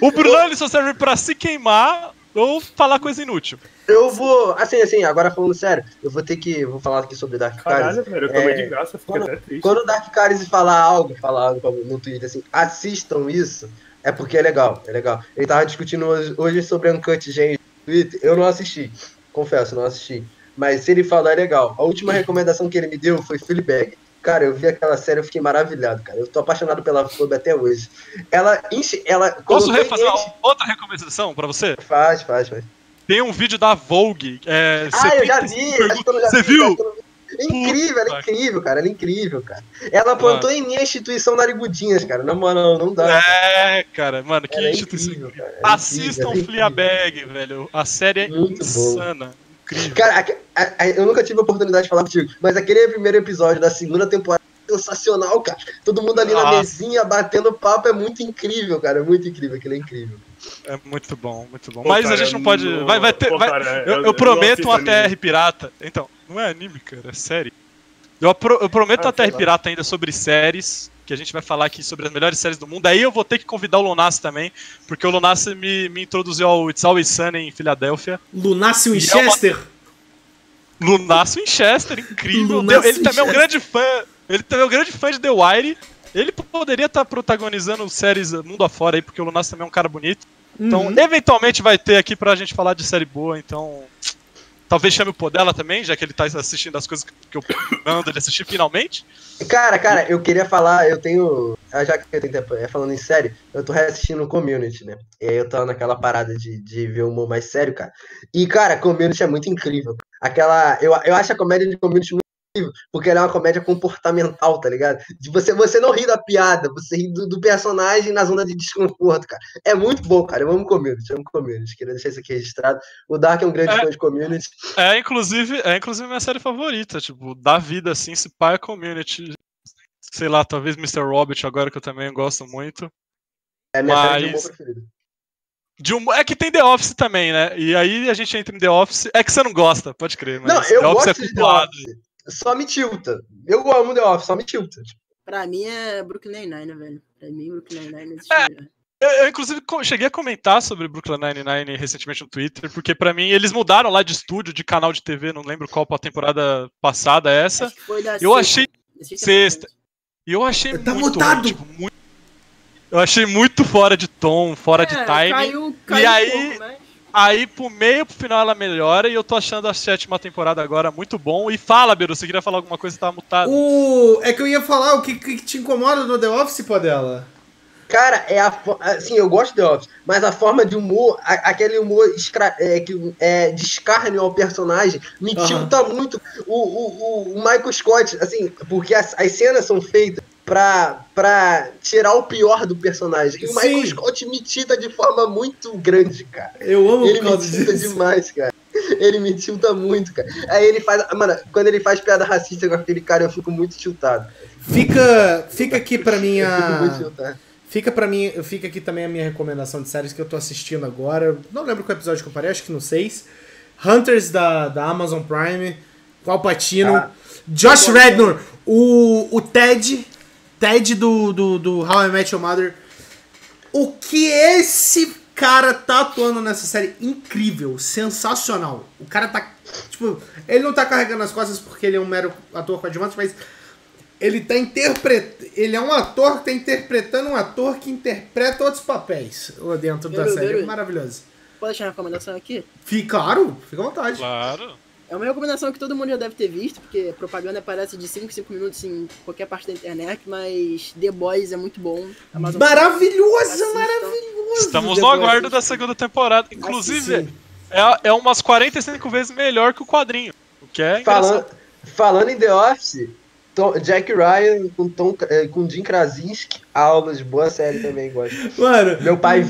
O Brunão ele só serve pra se queimar ou falar coisa inútil. Eu vou. Assim, assim, agora falando sério, eu vou ter que. Vou falar aqui sobre Dark Caralho, Caris. velho, eu tomei É, de graça, fiquei quando- até triste. Quando o Dark Caris falar algo, falar algo no Twitter assim, assistam isso, é porque é legal, é legal. Ele tava discutindo hoje, hoje sobre Uncut Gems no Twitter, eu não assisti, confesso, não assisti. Mas se ele falar é legal. A última recomendação que ele me deu foi Fleabag. Cara, eu vi aquela série, eu fiquei maravilhado, cara. Eu tô apaixonado pela Phoebe até hoje. Ela ela Posso refazer outra recomendação pra você? Faz, faz, faz. Tem um vídeo da Vogue. É, Ah, eu já 75 vi, não já Você vi, viu? não. É incrível, ela é incrível, cara. Ela é incrível, cara. Ela plantou em minha instituição narigudinhas, cara. Na moral, não dá. É, cara, mano, que Ela é instituição. incrível, cara. É Assistam incrível, é Fleabag, velho. A série é Muito insana. Incrível. Cara, a- a- a- eu nunca tive a oportunidade de falar contigo, mas aquele primeiro episódio da segunda temporada é sensacional, cara. Todo mundo ali na Nossa. mesinha batendo papo é muito incrível, cara. É muito incrível, aquele é incrível. É muito bom, muito bom. Pô, Mas a cara, gente não pode. não- Vai, vai ter. pô, vai- cara, eu, eu- eu prometo uma anime. TR pirata. Então, não é anime, cara, é série. Eu, apro- eu prometo Ah, uma TR pirata ainda sobre séries. Que a gente vai falar aqui sobre as melhores séries do mundo. Aí eu vou ter que convidar o Lunassi também. Porque o Lunassi me, me introduziu ao It's Always Sunny em Filadélfia. Lunácio E é Winchester. Lunasso Winchester, incrível. Lunasso Deu- ele também é um Winchester. grande fã. Ele também é um grande fã de The Wire. Ele poderia estar protagonizando séries mundo afora aí, porque o Lunasso também é um cara bonito. Então, Uhum. eventualmente vai ter aqui pra gente falar de série boa, então. Talvez chame o Podela também, já que ele tá assistindo as coisas que eu mando ele assistir finalmente. Cara, cara, eu queria falar, eu tenho. ah, Já que eu tenho tempo, é, falando em série, eu tô reassistindo o Community, né? E aí eu tô naquela parada de, de ver um humor mais sério, cara. E, cara, Community é muito incrível. Aquela. Eu, eu acho a comédia de Community muito porque ela é uma comédia comportamental, tá ligado? De você, você não ri da piada, você ri do, do personagem na zona de desconforto, cara. É muito bom, cara. Eu amo Community, eu amo Community. Queria deixar isso aqui registrado. O Dark é um grande É. fã de Community. É, inclusive, é inclusive minha série favorita, tipo, da vida, assim, se pá é community. Sei lá, talvez Mr. Robert agora que eu também gosto muito. É minha série de humor Mas- preferida. De um, é que tem The Office também, né? E aí a gente entra em The Office. É que você não gosta, pode crer, mas Não, eu The Office gosto é de The. Office. Só me tilta. Eu amo The Office, só me tilta. Pra mim é Brooklyn Nine-Nine, né, velho? Pra mim, Brooklyn Nine-Nine existe É. melhor. Eu, inclusive, cheguei a comentar sobre Brooklyn Nine-Nine recentemente no Twitter, porque pra mim eles mudaram lá de estúdio, de canal de TV, não lembro qual pra temporada passada é essa. Eu sexta. achei. Sexta. E eu achei Tá muito, mutado! tipo, muito. Eu achei muito fora de tom, fora de É, timing. Caiu, caiu aí- um pouco, mas... Aí pro meio, pro final ela melhora e eu tô achando a sétima temporada agora muito bom. E fala, Beru, você queria falar alguma coisa que tava mutado. O... É que eu ia falar o que, que te incomoda no The Office, Podela? Cara, é a fo- assim, eu gosto de The Office, mas a forma de humor, a- aquele humor escra- é, que é de escárnio ao personagem, me Aham. tilta muito. O, o, o, o Michael Scott, assim, porque as, as cenas são feitas pra, pra tirar o pior do personagem. E o Michael. Scott me tilta de forma muito grande, cara. Eu amo Ele me tilta disso. demais, cara. Ele me tilta muito, cara. Aí ele faz. Mano, quando ele faz piada racista com aquele cara, eu fico muito tiltado. Fica, fica aqui pra mim Eu fico muito a... tiltado. Fica para mim, fica aqui também a minha recomendação de séries que eu tô assistindo agora. Não lembro qual episódio que eu parei, acho que no 6. Hunters da, da Amazon Prime, Qual Patino, Ah. Josh Rednor, o, o Ted, Ted do, do, do How I Met Your Mother. O que esse cara tá atuando nessa série? Incrível, sensacional. O cara tá, tipo, ele não tá carregando as costas porque ele é um mero ator coadjuvante, mas ele tá interpretando. Ele é um ator que tá interpretando um ator que interpreta outros papéis lá dentro da série. É maravilhoso. Pode deixar uma recomendação aqui? Fica, claro, fica à vontade. Claro. É uma recomendação que todo mundo já deve ter visto, porque propaganda aparece de 5 em 5 minutos em qualquer parte da internet, mas The Boys é muito bom. Amazon Maravilhoso, Assistam. maravilhoso. Estamos The no Boys. aguardo da segunda temporada. Inclusive, é, é umas 45 vezes melhor que o quadrinho. O Que é Falando, engraçado. falando em The Office, Tom- Jack Ryan com, Tom, eh, com Jim Krasinski, aulas, boa série também, gosto. Mano, Meu pai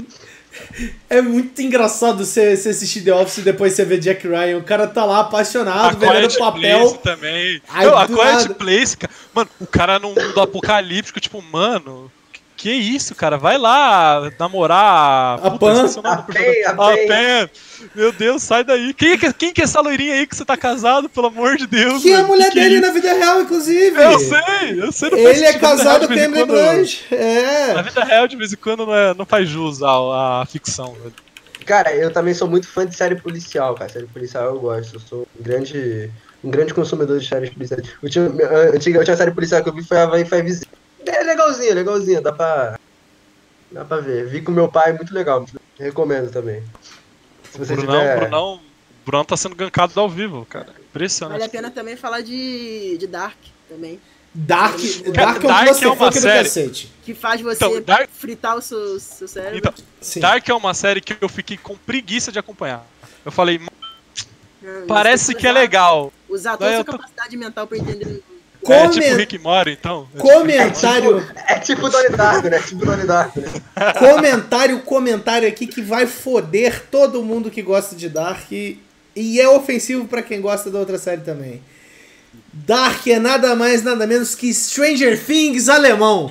é muito engraçado você, você assistir The Office e depois você ver Jack Ryan. O cara tá lá apaixonado, vendendo papel. Place também. Ai, Não, a Quiet nada. Place, cara. Mano, o cara num mundo apocalíptico, tipo, mano. Que isso, cara? Vai lá namorar. A Pan. o nome A Pen, a A Pen. Pen. Meu Deus, sai daí. Quem é, que, quem que é essa loirinha aí que você tá casado, pelo amor de Deus? Que é a mulher Que que dele é na vida real, inclusive. Eu sei, eu sei. não Ele é na casado com em Emily Blunt. Na É. vida real, de vez em quando, não, é- não faz jus à, à ficção. velho. Cara, eu também sou muito fã de série policial, cara. Série policial eu gosto. Eu sou um grande, um grande consumidor de séries policiais. A última, a a série policial que eu vi foi a Havaí Five É legalzinha, legalzinha. Dá pra. Dá pra ver. Vi com meu pai, muito legal. Recomendo também. Se você Brunão, tiver. Brunão, Brunão tá sendo gankado ao vivo, cara. Impressionante. Vale a pena também falar de, de Dark também. Dark, Dark é Dark é uma do série. Que faz você Então, Dark- fritar o seu, seu cérebro. Então. Dark é uma série que eu fiquei com preguiça de acompanhar. Eu falei, "Mano, Hum, parece que é legal. Usar toda a sua tô- capacidade mental pra entender. É Comen- tipo Rick Mori, então. É tipo Rick Mori. Comentário, É tipo Donnie Darko, né? Tipo Donnie Darko, né? comentário, comentário aqui que vai foder todo mundo que gosta de Dark e, e é ofensivo pra quem gosta da outra série também. Dark é nada mais, nada menos que Stranger Things alemão.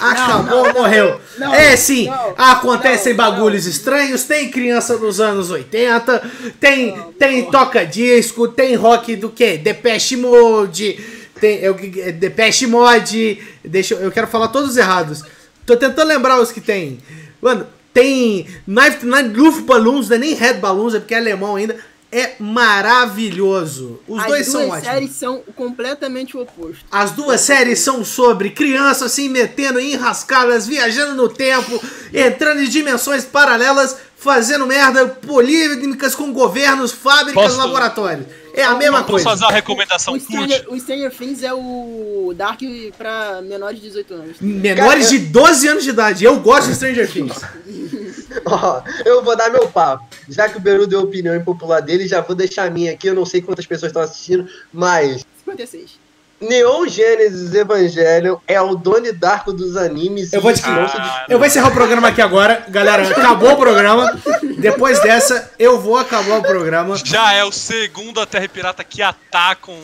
Acabou, não, não, morreu. não, é sim, não, acontecem não, bagulhos estranhos, tem criança dos anos 80, tem, tem toca-disco, tem rock do que? Depeche Mode, tem é, o que- é, Depeche Mode, deixa eu, eu quero falar todos errados. Tô tentando lembrar os que tem. Mano, tem Knife to Knife Luftballons, não é nem Red Balloons, é porque é alemão ainda. É maravilhoso. Os As dois duas são ótimos. séries são completamente o oposto. As duas séries são sobre crianças se metendo em enrascadas, viajando no tempo, entrando em dimensões paralelas, fazendo merda polêmicas com governos, fábricas, Posso- laboratórios. É a mesma Posso coisa. fazer uma recomendação O Stranger, cult? o Stranger Things é o Dark pra menores de 18 anos. Menores de 12 anos de idade. Eu gosto de Stranger Things. <laughs> Ó, eu vou dar meu papo. Já que o Beru deu a opinião impopular dele, já vou deixar a minha aqui. Eu não sei quantas pessoas estão assistindo, mas 56. Neon Genesis Evangelion é o Donnie Darko dos animes. Eu vou te- Ah, Eu vou encerrar o programa aqui agora. Galera, acabou o programa. Depois dessa, eu vou acabar o programa. Já é o segundo a Terra Pirata que atacam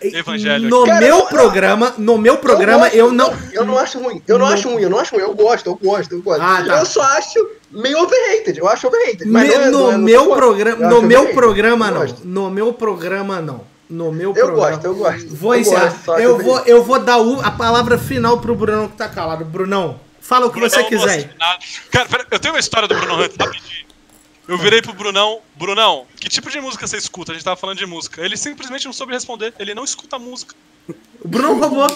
Evangelho. No Cara, meu eu- programa, no meu programa, gosto, eu não. Eu não acho ruim. Eu não, Não. acho ruim, eu não acho ruim. Eu gosto, eu gosto, eu gosto. Ah, tá. Eu só acho meio overrated. Eu acho overrated. Mas Me- não é- no não é- não meu contra. programa, Eu no meu overrated. programa Eu não. No meu programa não. No meu Eu programa. gosto, eu gosto. Vou Eu encerrar. gosto, eu vou, eu vou dar o- a palavra final pro Brunão que tá calado. Brunão, fala o que você Brunão não quiser. nada. Cara, pera, eu tenho uma história do Bruno Hunt, rapidinho. Eu virei pro Brunão, Brunão, que tipo de música você escuta? A gente tava falando de música. Ele simplesmente não soube responder, ele não escuta música. O Brunão roubou.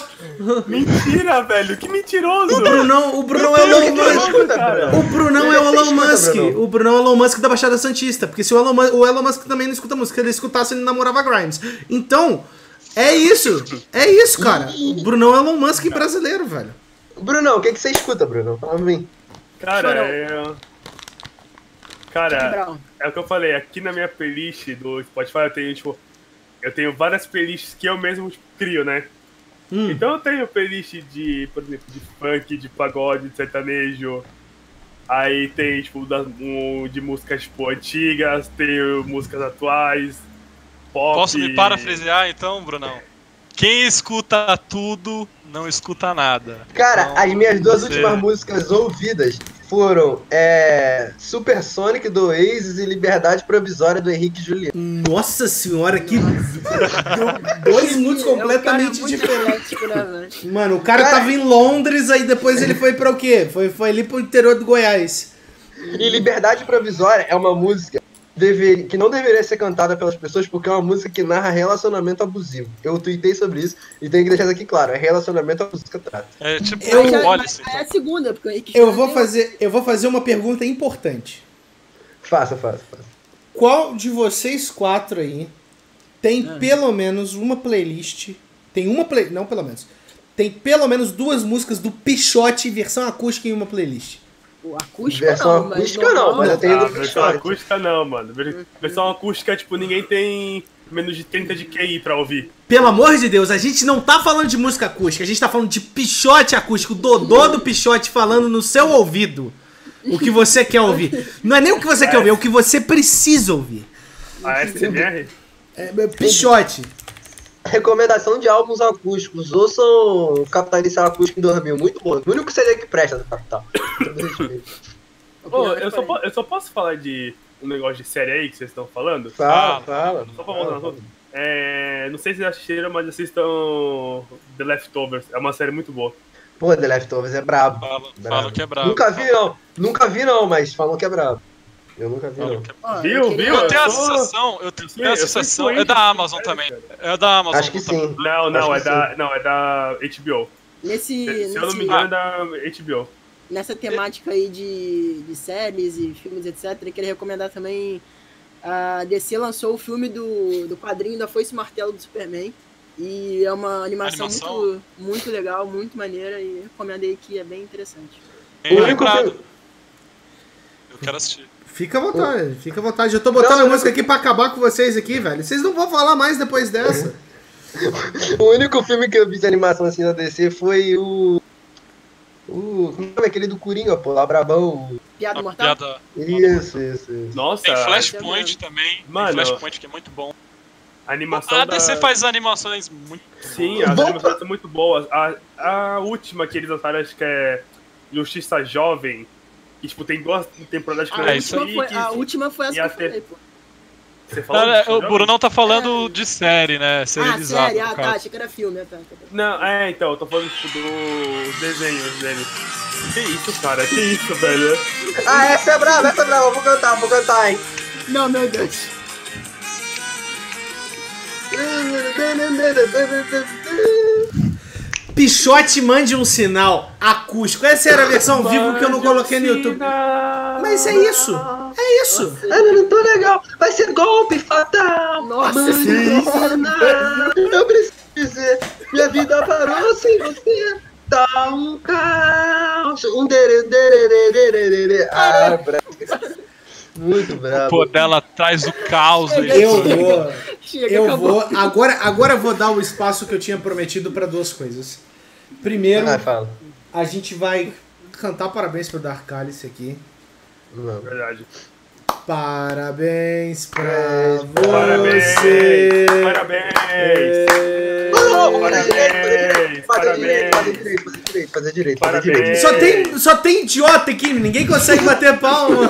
Mentira, velho. Que mentiroso. O Brunão, o Brunão é o Deus, Elon Musk. cara. Bruno? O Brunão é o Elon Musk. Bruno? O Brunão é o Elon Musk da Baixada Santista. Porque se o Elon, Musk, o Elon Musk também não escuta música, se ele escutasse, ele namorava Grimes. Então, é isso. É isso, cara. O Brunão é o Elon Musk brasileiro, velho. Brunão, o que, que você escuta, Bruno? Fala pra mim. Cara, eu... Cara, Brown. é o que eu falei. Aqui na minha playlist do Spotify eu tenho, tipo... Eu tenho várias playlists que eu mesmo crio, né? Hum. Então eu tenho playlist de, por exemplo, de funk, de pagode, de sertanejo. Aí tem, tipo, da- um, de músicas, tipo, antigas, tenho músicas atuais, pop. Posso me parafrasear então, Brunão? Quem escuta tudo, não escuta nada. Cara, Então, as minhas duas você- últimas músicas ouvidas foram é, Supersonic do Oasis e Liberdade Provisória do Henrique Juliano. Nossa senhora, que. Dois mundos completamente é um diferentes. né? Mano, o cara Cara- tava em Londres, aí depois ele foi pra o quê? Foi, foi ali pro interior do Goiás. E Liberdade Provisória é uma música dever- que não deveria ser cantada pelas pessoas porque é uma música que narra relacionamento abusivo. Eu tuitei sobre isso e tenho que deixar isso aqui claro. É relacionamento a música trata. É tipo Eu- Já- policy. é a segunda, porque Eu vou tem- fazer, eu vou fazer uma pergunta importante. Faça, faça, faça. Qual de vocês quatro aí tem Ah. pelo menos uma playlist? Tem uma play, não pelo menos. Tem pelo menos duas músicas do Pichote versão acústica em uma playlist. O acústico Versão não, mas acústica não, normal, mas eu tenho Ah, versão acústica não, mano. Ver- Versão acústica, tipo, ninguém tem menos de 30 de QI pra ouvir. Pelo amor de Deus, a gente não tá falando de música acústica, a gente tá falando de pichote acústico, o Dodô do pichote falando no seu ouvido o que você quer ouvir. Não é nem o que você quer ouvir, é o que você precisa ouvir. A SMR? É, é, pichote. Recomendação de álbuns acústicos. Ouçam Capital Inicial Acústico em 2000. Muito bom. O único CD que presta do Capital. Todo respeito. <laughs> Ô, eu, só, po- eu só posso falar de um negócio de série aí que vocês estão falando? Fala, fala. Só pra voltar assunto. É, não sei se vocês assistiram, mas assistam The Leftovers. É uma série muito boa. Pô, The Leftovers é brabo. Fala, Brabo. fala que é brabo. Nunca vi, não. Nunca vi, não, mas falam que é brabo. Eu nunca vi, não. é- Ó, Viu, eu queria- viu? Eu tenho a sensação, eu tenho sou- a sensação, é da Amazon também. cara. É da Amazon Acho que sim. Não, não, é da, não, é da HBO. Nesse, Se eu não me nesse- engano, é da HBO. nessa temática aí de, de séries e filmes, etc., eu queria recomendar também. A DC lançou o filme do, do quadrinho da Foice Martelo do Superman. E é uma animação, Animação? Muito, muito legal, muito maneira. E recomendo aí que é bem interessante. Bem O único Eu quero assistir. Fica à vontade, fica à vontade. Eu tô botando Não, a música aqui pra acabar com vocês aqui, velho. Vocês não vão falar mais depois dessa. O único filme que eu vi de animação assim na DC foi o. O. Como é aquele do Coringa, pô? Lá Brabão. Piada A Mortal? piada. Isso, isso, isso. Nossa, Tem a Flashpoint também. Mano. Tem Flashpoint que é muito bom. animação A da... DC faz animações muito. Sim, as animações são muito boas. A, a última que eles lançaram, acho que é Justiça Jovem. Que, tipo, tem duas temporadas que A, eu É, isso última foi, a que- última foi essa e que eu a ter- falei, pô. Você falou Justiça o? Bruno tá falando de série, né? Ah, Serializado. sério? no Ah, tá. Achei que era filme. ah, Tá, tá, tá. Não, é, então, eu tô falando, tipo, dos desenhos dele. Que isso, cara? Que isso, velho? Ah, essa é brava, essa é brava. Vou cantar, vou cantar, hein? Não, meu Deus. <laughs> Pichote mande um sinal acústico. Essa era a versão vivo que eu não coloquei no YouTube. Mas é isso. É isso. Ah, não, não tô legal. Vai ser golpe fatal. Nossa, Mano, eu preciso dizer. Minha vida parou sem você. Tá um caos. Um dere, dere, dere, dere, dere. Ah. Muito O bravo. pô dela traz o caos aí. Eu vou. Chega, Eu acabou. vou. Agora, agora eu vou dar o espaço que eu tinha prometido pra duas coisas. Primeiro, Ah, fala. a gente vai cantar parabéns pro Dark Cálice aqui. Não. Verdade. Parabéns pra Parabéns! você. Parabéns! É. Parabéns! Fazer direito, fazer Parabéns! direito, fazer direito, fazer direito, fazer Parabéns. direito. Só tem, só tem idiota aqui, ninguém consegue bater palma.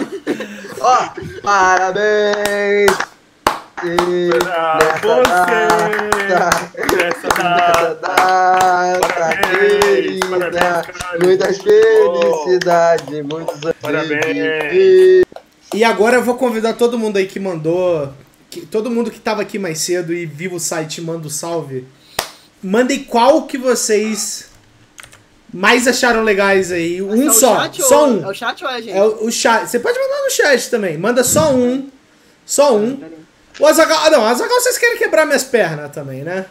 Ó, parabéns! Pra você! Nessa data! data Parabéns, parabéns, muitas felicidades, muitos anos. Parabéns. E agora eu vou convidar todo mundo aí que mandou. que- todo mundo que tava aqui mais cedo e viu o site manda o salve. Mandem qual que vocês mais acharam legais aí. Mas Um é o só. chat Só ou- um. É o chat ou é a gente? É o, o chat. Você pode mandar no chat também. Manda só um. Só um. O Azagal. Ah, não, Azagal, vocês querem quebrar minhas pernas também, né?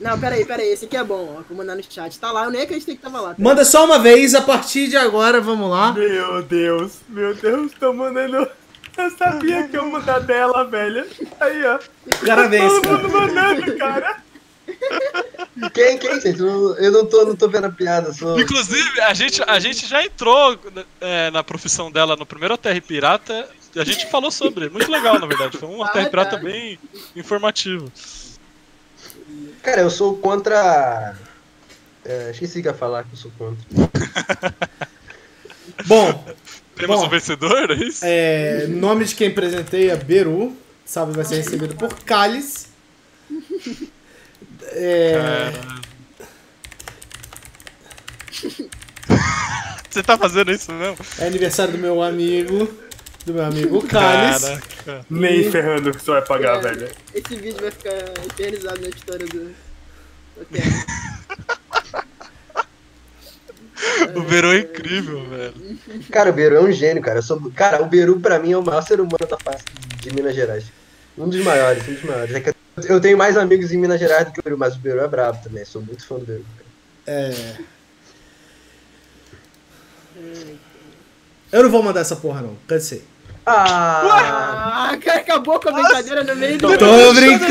Não, peraí, peraí. Esse aqui é bom. Ó, vou mandar no chat. Tá lá, eu nem acreditei que tava lá. Manda só uma vez, a partir de agora, vamos lá. Meu Deus, meu Deus, tô mandando. Eu sabia que eu ia mandar dela, velho. Aí, ó. Parabéns, Todo cara. mundo mandando, cara. Quem, quem, gente? Eu não tô, não tô vendo a piada, sou. Inclusive, a gente, a gente já entrou é, na profissão dela no primeiro ATR Pirata. E a gente falou sobre. Muito legal, na verdade. Foi um Ah, ATR Pirata tá. bem informativo. Cara, eu sou contra. É, esqueci que ia falar que eu sou contra. <laughs> Bom, Temos Bom. um vencedor, é isso? é, nome de quem presenteia Beru. Salve vai ser recebido por Cálice. É, <laughs> Você tá fazendo isso mesmo? é aniversário do meu amigo. Do meu amigo Cálice. Caraca. Nem ferrando que você vai pagar, É, velho. Esse vídeo vai ficar eternizado na história do. Terra. O Verão é incrível, velho. Cara, o Beru é um gênio, cara. Eu sou... Cara, o Beru pra mim é o maior ser humano da face de Minas Gerais. Um dos maiores, um dos maiores. É que eu tenho mais amigos em Minas Gerais do que o Beru, mas o Beru é brabo também. Sou muito fã do Beru. É. Eu não vou mandar essa porra, não. Cansei. Ah, Ah, cara, acabou com a brincadeira no meio do. Tô brincando!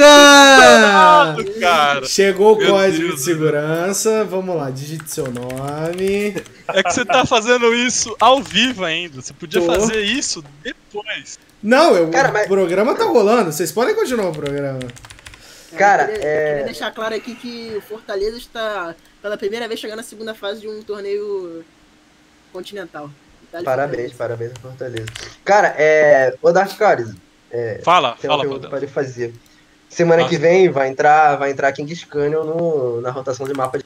Cara. Chegou o Meu código Deus de segurança. Vamos lá, digite seu nome. É que você tá fazendo isso ao vivo ainda. Você podia Tô. fazer isso depois. Não, eu, Cara, o mas- programa tá rolando. Vocês podem continuar o programa. Cara, eu queria, é- eu queria deixar claro aqui que o Fortaleza está pela primeira vez chegando na segunda fase de um torneio continental. Parabéns, parabéns Fortaleza. Cara, é. Ô, Dark Cares, Fala, tem uma fala, pergunta lhe fazer. Semana Ah. que vem vai entrar, vai entrar Kings Canyon no, na rotação de mapa de.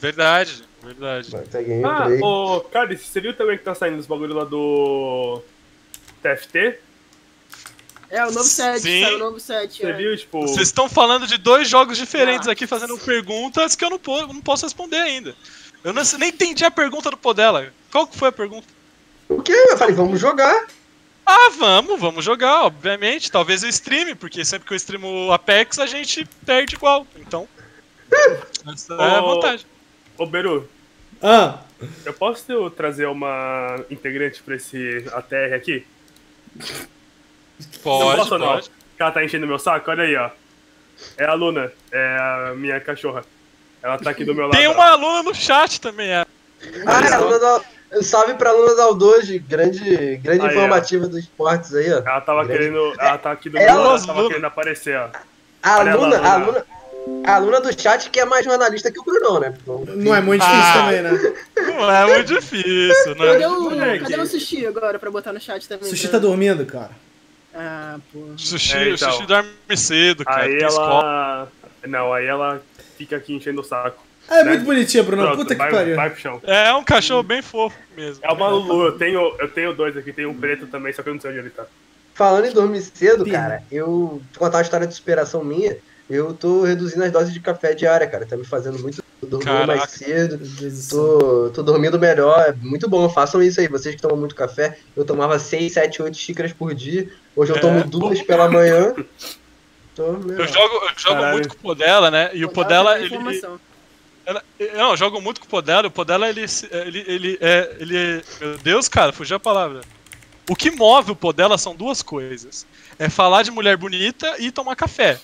Verdade, verdade. Ah, ô, cara, você viu também que tá saindo os bagulho lá do TFT? É, o novo set, Sim. saiu o novo set. Você é. viu, tipo. Vocês estão falando de dois jogos diferentes Ah. aqui, fazendo perguntas que eu não, po- não posso responder ainda. Eu não, nem entendi a pergunta do Podela. Qual que foi a pergunta? O quê? Eu falei, vamos jogar. Ah, vamos, vamos jogar, obviamente. Talvez eu streame, porque sempre que eu streamo Apex a gente perde igual. Então. <laughs> Essa é a vantagem. Ô, Beru, Ah, eu posso ter- trazer uma integrante pra esse ATR aqui? não Pode, posso não. pode. Que ela tá enchendo meu saco, olha aí, ó. É a Luna, é a minha cachorra. Ela tá aqui do meu lado. Tem ó. uma aluna no chat também, é. Ah, é a Luna Salve pra Luna da Aldoge, grande, grande Aí, ó. informativa dos esportes aí, ó. Ela tava Grande. querendo. Ela tá aqui do Ela- meu lado, ela tava Luna. querendo aparecer, ó. A Olha Luna, a Luna. A Luna do chat que é mais jornalista que o Brunão, né? Então, não é muito difícil Ah. também, né? Não é muito difícil, Cadê né? o, Moleque. cadê o sushi agora pra botar no chat também? Sushi pra- tá dormindo, cara. Ah, pô. Sushi, É, então. sushi dorme cedo, cara. Aí tem escola. ela. Não, aí ela fica aqui enchendo o saco. Ah, é Né? muito bonitinha, Bruno. Pronto, Puta que vai, pariu. vai pro chão. É um cachorro bem fofo mesmo. É uma Lulu, eu tenho, eu tenho dois aqui, tem um preto também, só que eu não sei onde ele tá. Falando em dormir cedo, Pina. cara, eu vou contar uma história de superação minha. Eu tô reduzindo as doses de café diária, cara. Tá me fazendo muito dormir Caraca. mais cedo. Tô, tô dormindo melhor, é muito bom. Façam isso aí. Vocês que tomam muito café, eu tomava 6, 7, 8 xícaras por dia. Hoje eu É, tomo duas pela manhã. Tô melhor. Eu jogo, eu jogo Caralho. muito com o Podela, né? E o Podela, ele. Ela- Não, jogo muito com o Podela. O Podela, ele, ele, ele, é, ele é. Meu Deus, cara, fugiu a palavra. O que move o Podela são duas coisas: é falar de mulher bonita e tomar café.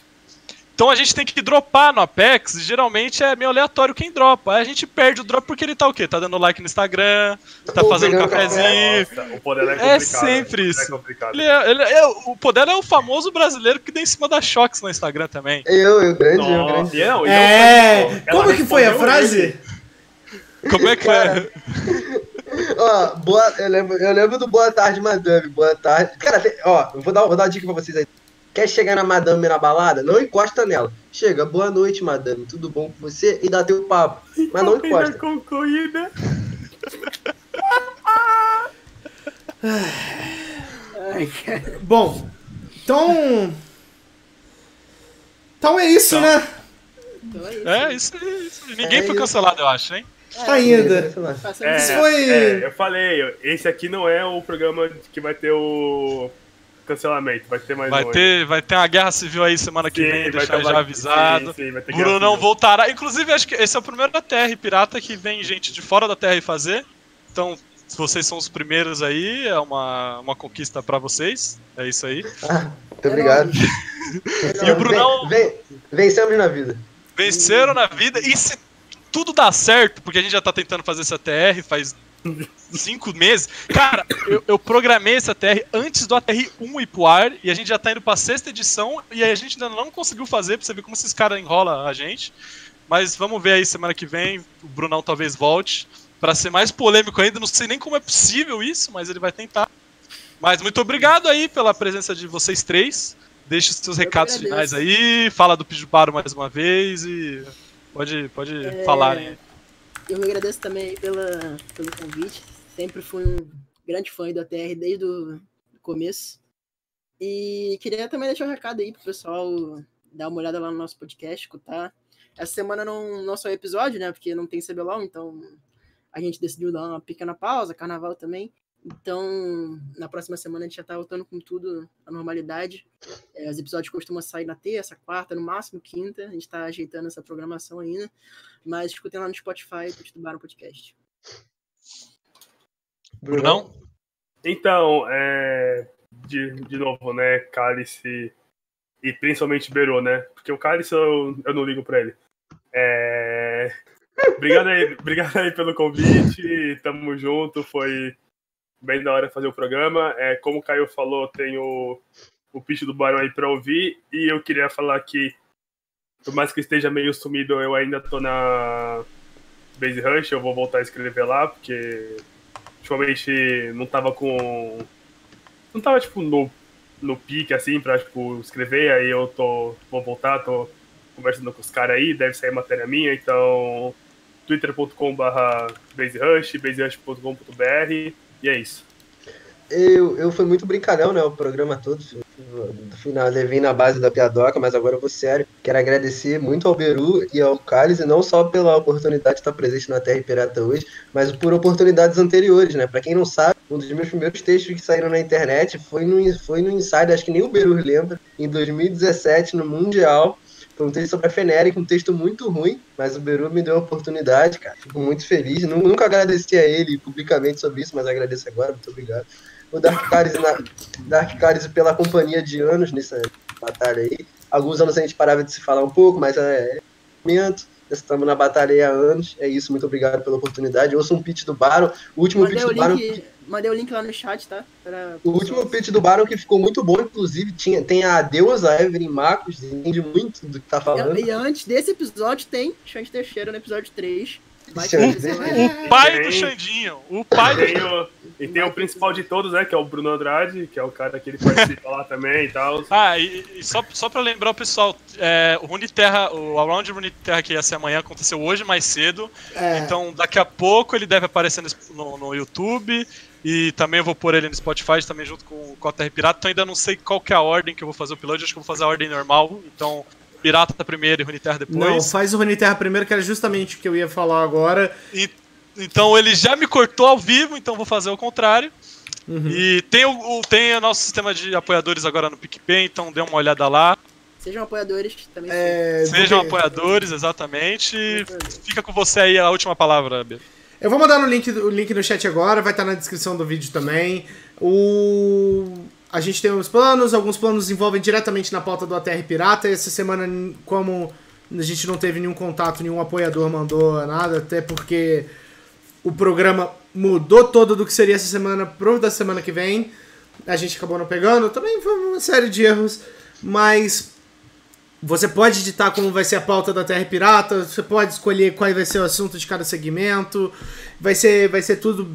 Então a gente tem que dropar no Apex, e geralmente é meio aleatório quem dropa. Aí a gente perde o drop porque ele tá o quê? Tá dando like no Instagram, tá Ou fazendo cafezinho. Nossa, o poder é É complicado. sempre o poder isso. É complicado. Ele é, ele é- o Podela é o famoso brasileiro que dá em cima da Shox no Instagram também. Eu, eu grande, eu grande. e não, e É, não, ela como que foi a frase? <laughs> Como é que foi? Cara. <laughs> Ó, boa, eu, lembro, eu lembro do Boa Tarde, Madame. Boa tarde. Cara, tem- ó, eu vou dar, vou dar uma dica pra vocês aí. Quer chegar na Madame na balada? Não encosta nela. Chega, boa noite, Madame. Tudo bom com você? E dá teu papo. Mas não Corrida encosta. concluída. Ai, cara. Bom, então. Então é isso, Então. né? Então é isso. É, isso, aí, isso. aí. Ninguém É foi isso. cancelado, eu acho, hein? Ainda. Passamos É, Isso foi- é, eu falei, esse aqui não é o programa que vai ter o cancelamento, vai ter mais Vai um. ter, vai ter uma guerra civil aí semana que Sim, vem, vai deixar ter já uma- avisado. sim, sim, vai ter Bruno não civil. voltará. Inclusive, acho que esse é o primeiro da TR Pirata que vem gente de fora da TR fazer. Então, se vocês são os primeiros aí, é uma, uma conquista pra vocês. É isso aí. Ah, muito obrigado. <laughs> E o Brunão- vem- vencemos na vida. Venceram na vida. E se tudo dá certo, porque a gente já tá tentando fazer essa TR faz cinco meses. Cara, eu, eu programei essa TR antes do ATR 1 ir pro ar e a gente já tá indo pra sexta edição e aí a gente ainda não conseguiu fazer pra você ver como esses caras enrolam a gente. Mas vamos ver aí semana que vem. O Brunão talvez volte pra ser mais polêmico ainda. Não sei nem como é possível isso, mas ele vai tentar. Mas muito obrigado aí pela presença de vocês três. Deixe os seus Eu recados agradeço. finais aí, fala do Pijubaro mais uma vez e pode, pode É, falar aí. Eu agradeço também pela, pelo convite. Sempre fui um grande fã do ATR desde o começo. E queria também deixar um recado aí pro pessoal dar uma olhada lá no nosso podcast, escutar. Essa semana não, não saiu episódio, né? Porque não tem CBLOL, então a gente decidiu dar uma pequena pausa, carnaval também. Então, na próxima semana a gente já tá voltando com tudo à normalidade. É, os episódios costumam sair na terça, quarta, no máximo quinta. A gente tá ajeitando essa programação ainda. Mas escutem lá no Spotify, Bar, um podcast. Brunão? Então, é, de, de novo, né, Cálice e principalmente Beru, né? Porque o Cálice eu, eu não ligo pra ele. É, obrigado, aí, <laughs> obrigado aí pelo convite, tamo junto, foi bem da hora fazer o programa. É, como o Caio falou, tem o, pitch do Barão aí pra ouvir, e eu queria falar que, por mais que esteja meio sumido, eu ainda tô na Base Rush, eu vou voltar a escrever lá, porque ultimamente não tava com. Não tava, tipo, no, no pique, assim, pra, tipo, escrever, aí eu tô. Vou voltar, tô conversando com os caras aí, deve sair matéria minha, então. twitter.com.br baserush, baserush.com.br, e é isso. Eu, eu fui muito brincalhão, né? O programa todo. No final, levei na base da piadoca, mas agora eu vou sério. Quero agradecer muito ao Beru e ao Cálice, não só pela oportunidade de estar presente na Terra Pirata hoje, mas por oportunidades anteriores, né? Pra quem não sabe, um dos meus primeiros textos que saíram na internet foi no, foi no Insider, acho que nem o Beru lembra, em 2017, no Mundial. Um texto sobre a Feneric, um texto muito ruim, mas o Beru me deu a oportunidade, cara. Fico muito feliz. Nunca agradeci a ele publicamente sobre isso, mas agradeço agora. Muito obrigado o Dark Caris, na, Dark Caris pela companhia de anos nessa batalha aí. Alguns anos a gente parava de se falar um pouco, mas é momento. Estamos na batalha aí há anos. É isso, muito obrigado pela oportunidade. Sou um pitch do Baron. O último Mandei pitch do Baron. link, mandei o link lá no chat, tá? Pra- O último pitch do Baron que ficou muito bom, inclusive, tinha, tem a deusa Evelyn Marcos, entende muito do que tá falando. E antes desse episódio tem Xande Teixeira no episódio 3. Vai Xande ter episódio. Teixeira. O pai do Xandinho. O pai do Tem o- e tem o principal de todos, né? Que é o Bruno Andrade, que é o cara que ele participa lá também e tal. Ah, e, e só, só pra lembrar o pessoal, é, o Runeterra, o Around Runeterra que ia ser amanhã aconteceu hoje mais cedo. É, Então daqui a pouco ele deve aparecer no, no- no YouTube. E também eu vou pôr ele no Spotify também junto com, com a Terra Pirata. Então ainda não sei qual que é a ordem que eu vou fazer o upload. Acho que eu vou fazer a ordem normal. Então, Pirata primeiro e Runeterra depois. não, faz o Runeterra primeiro, que era justamente o que eu ia falar agora. E- então ele já me cortou ao vivo, então vou fazer o contrário. Uhum. E tem o, o- tem o nosso sistema de apoiadores agora no PicPay, então dê uma olhada lá. Sejam apoiadores também. É, Sejam apoiadores, exatamente. Fica com você aí a última palavra, Bia. Eu vou mandar no link, o link no chat agora, vai estar na descrição do vídeo também. O... A gente tem uns planos, alguns planos envolvem diretamente na pauta do ATR Pirata. Essa semana, como a gente não teve nenhum contato, nenhum apoiador mandou nada, até porque o programa mudou todo do que seria essa semana pro da semana que vem. A gente acabou não pegando, também foi uma série de erros, mas você pode editar como vai ser a pauta da Terra Pirata, você pode escolher qual vai ser o assunto de cada segmento. Vai ser, vai ser tudo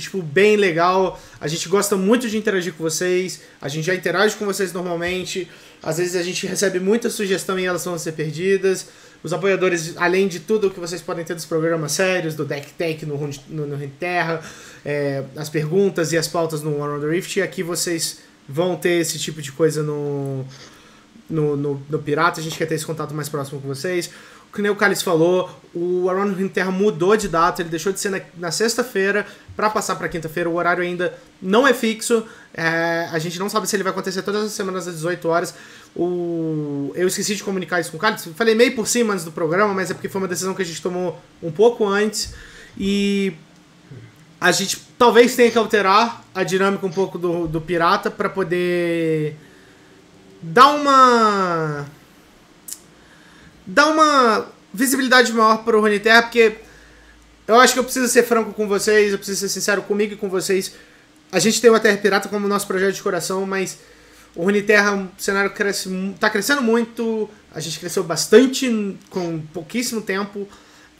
tipo, bem legal. A gente gosta muito de interagir com vocês. A gente já interage com vocês normalmente. Às vezes a gente recebe muita sugestão e elas vão ser perdidas. Os apoiadores, além de tudo que vocês podem ter dos programas sérios, do Deck Tech no, no, no Terra, é, as perguntas e as pautas no One on the Rift, aqui vocês vão ter esse tipo de coisa no, no, no, no Pirata, a gente quer ter esse contato mais próximo com vocês. O que nem o Cálice falou, o the Terra mudou de data, ele deixou de ser na, na sexta-feira para passar para quinta-feira. O horário ainda não é fixo, é, a gente não sabe se ele vai acontecer todas as semanas às 18 horas. O, eu esqueci de comunicar isso com o Cálice, falei meio por cima antes do programa, mas é porque foi uma decisão que a gente tomou um pouco antes e a gente talvez tenha que alterar a dinâmica um pouco do, do Pirata para poder dar uma. dar uma visibilidade maior pro Runeterra, porque eu acho que eu preciso ser franco com vocês, eu preciso ser sincero comigo e com vocês. A gente tem o Terra Pirata como nosso projeto de coração, mas o Runeterra, o cenário cresce, tá crescendo muito, a gente cresceu bastante com pouquíssimo tempo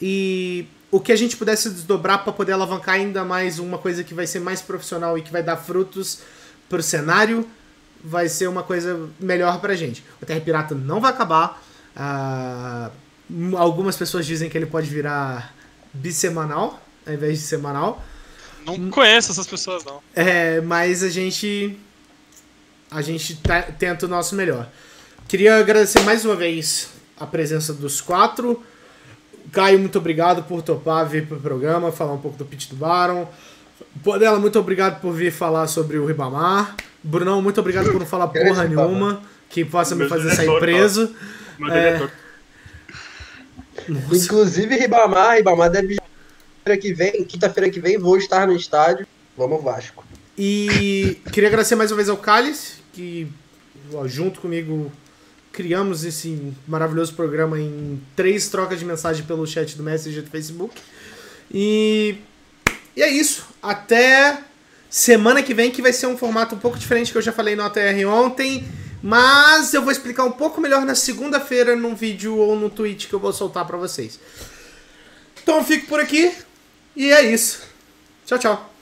e o que a gente pudesse desdobrar para poder alavancar ainda mais uma coisa que vai ser mais profissional e que vai dar frutos pro cenário, vai ser uma coisa melhor pra gente. O Terra Pirata não vai acabar. ah, algumas pessoas dizem que ele pode virar bissemanal ao invés de semanal. Não conheço essas pessoas, não. É, mas a gente. A gente tenta o nosso melhor. Queria agradecer mais uma vez a presença dos quatro. Caio, muito obrigado por topar vir pro programa, falar um pouco do pitch do Baron. Podela, muito obrigado por vir falar sobre o Ribamar. Brunão, muito obrigado por não falar porra nenhuma, que possa me fazer sair preso. Meu É. diretor. Nossa. Inclusive, Ribamar, Ribamar deve. Que vem, quinta-feira que vem, vou estar no estádio. Vamos, Vasco. E queria agradecer mais uma vez ao Cálice, que ó, junto comigo criamos esse maravilhoso programa em três trocas de mensagem pelo chat do Messenger do Facebook. E, e é isso. Até semana que vem, que vai ser um formato um pouco diferente que eu já falei no ATR ontem. Mas eu vou explicar um pouco melhor na segunda-feira num vídeo ou no tweet que eu vou soltar pra vocês. Então eu fico por aqui. E é isso. Tchau, tchau.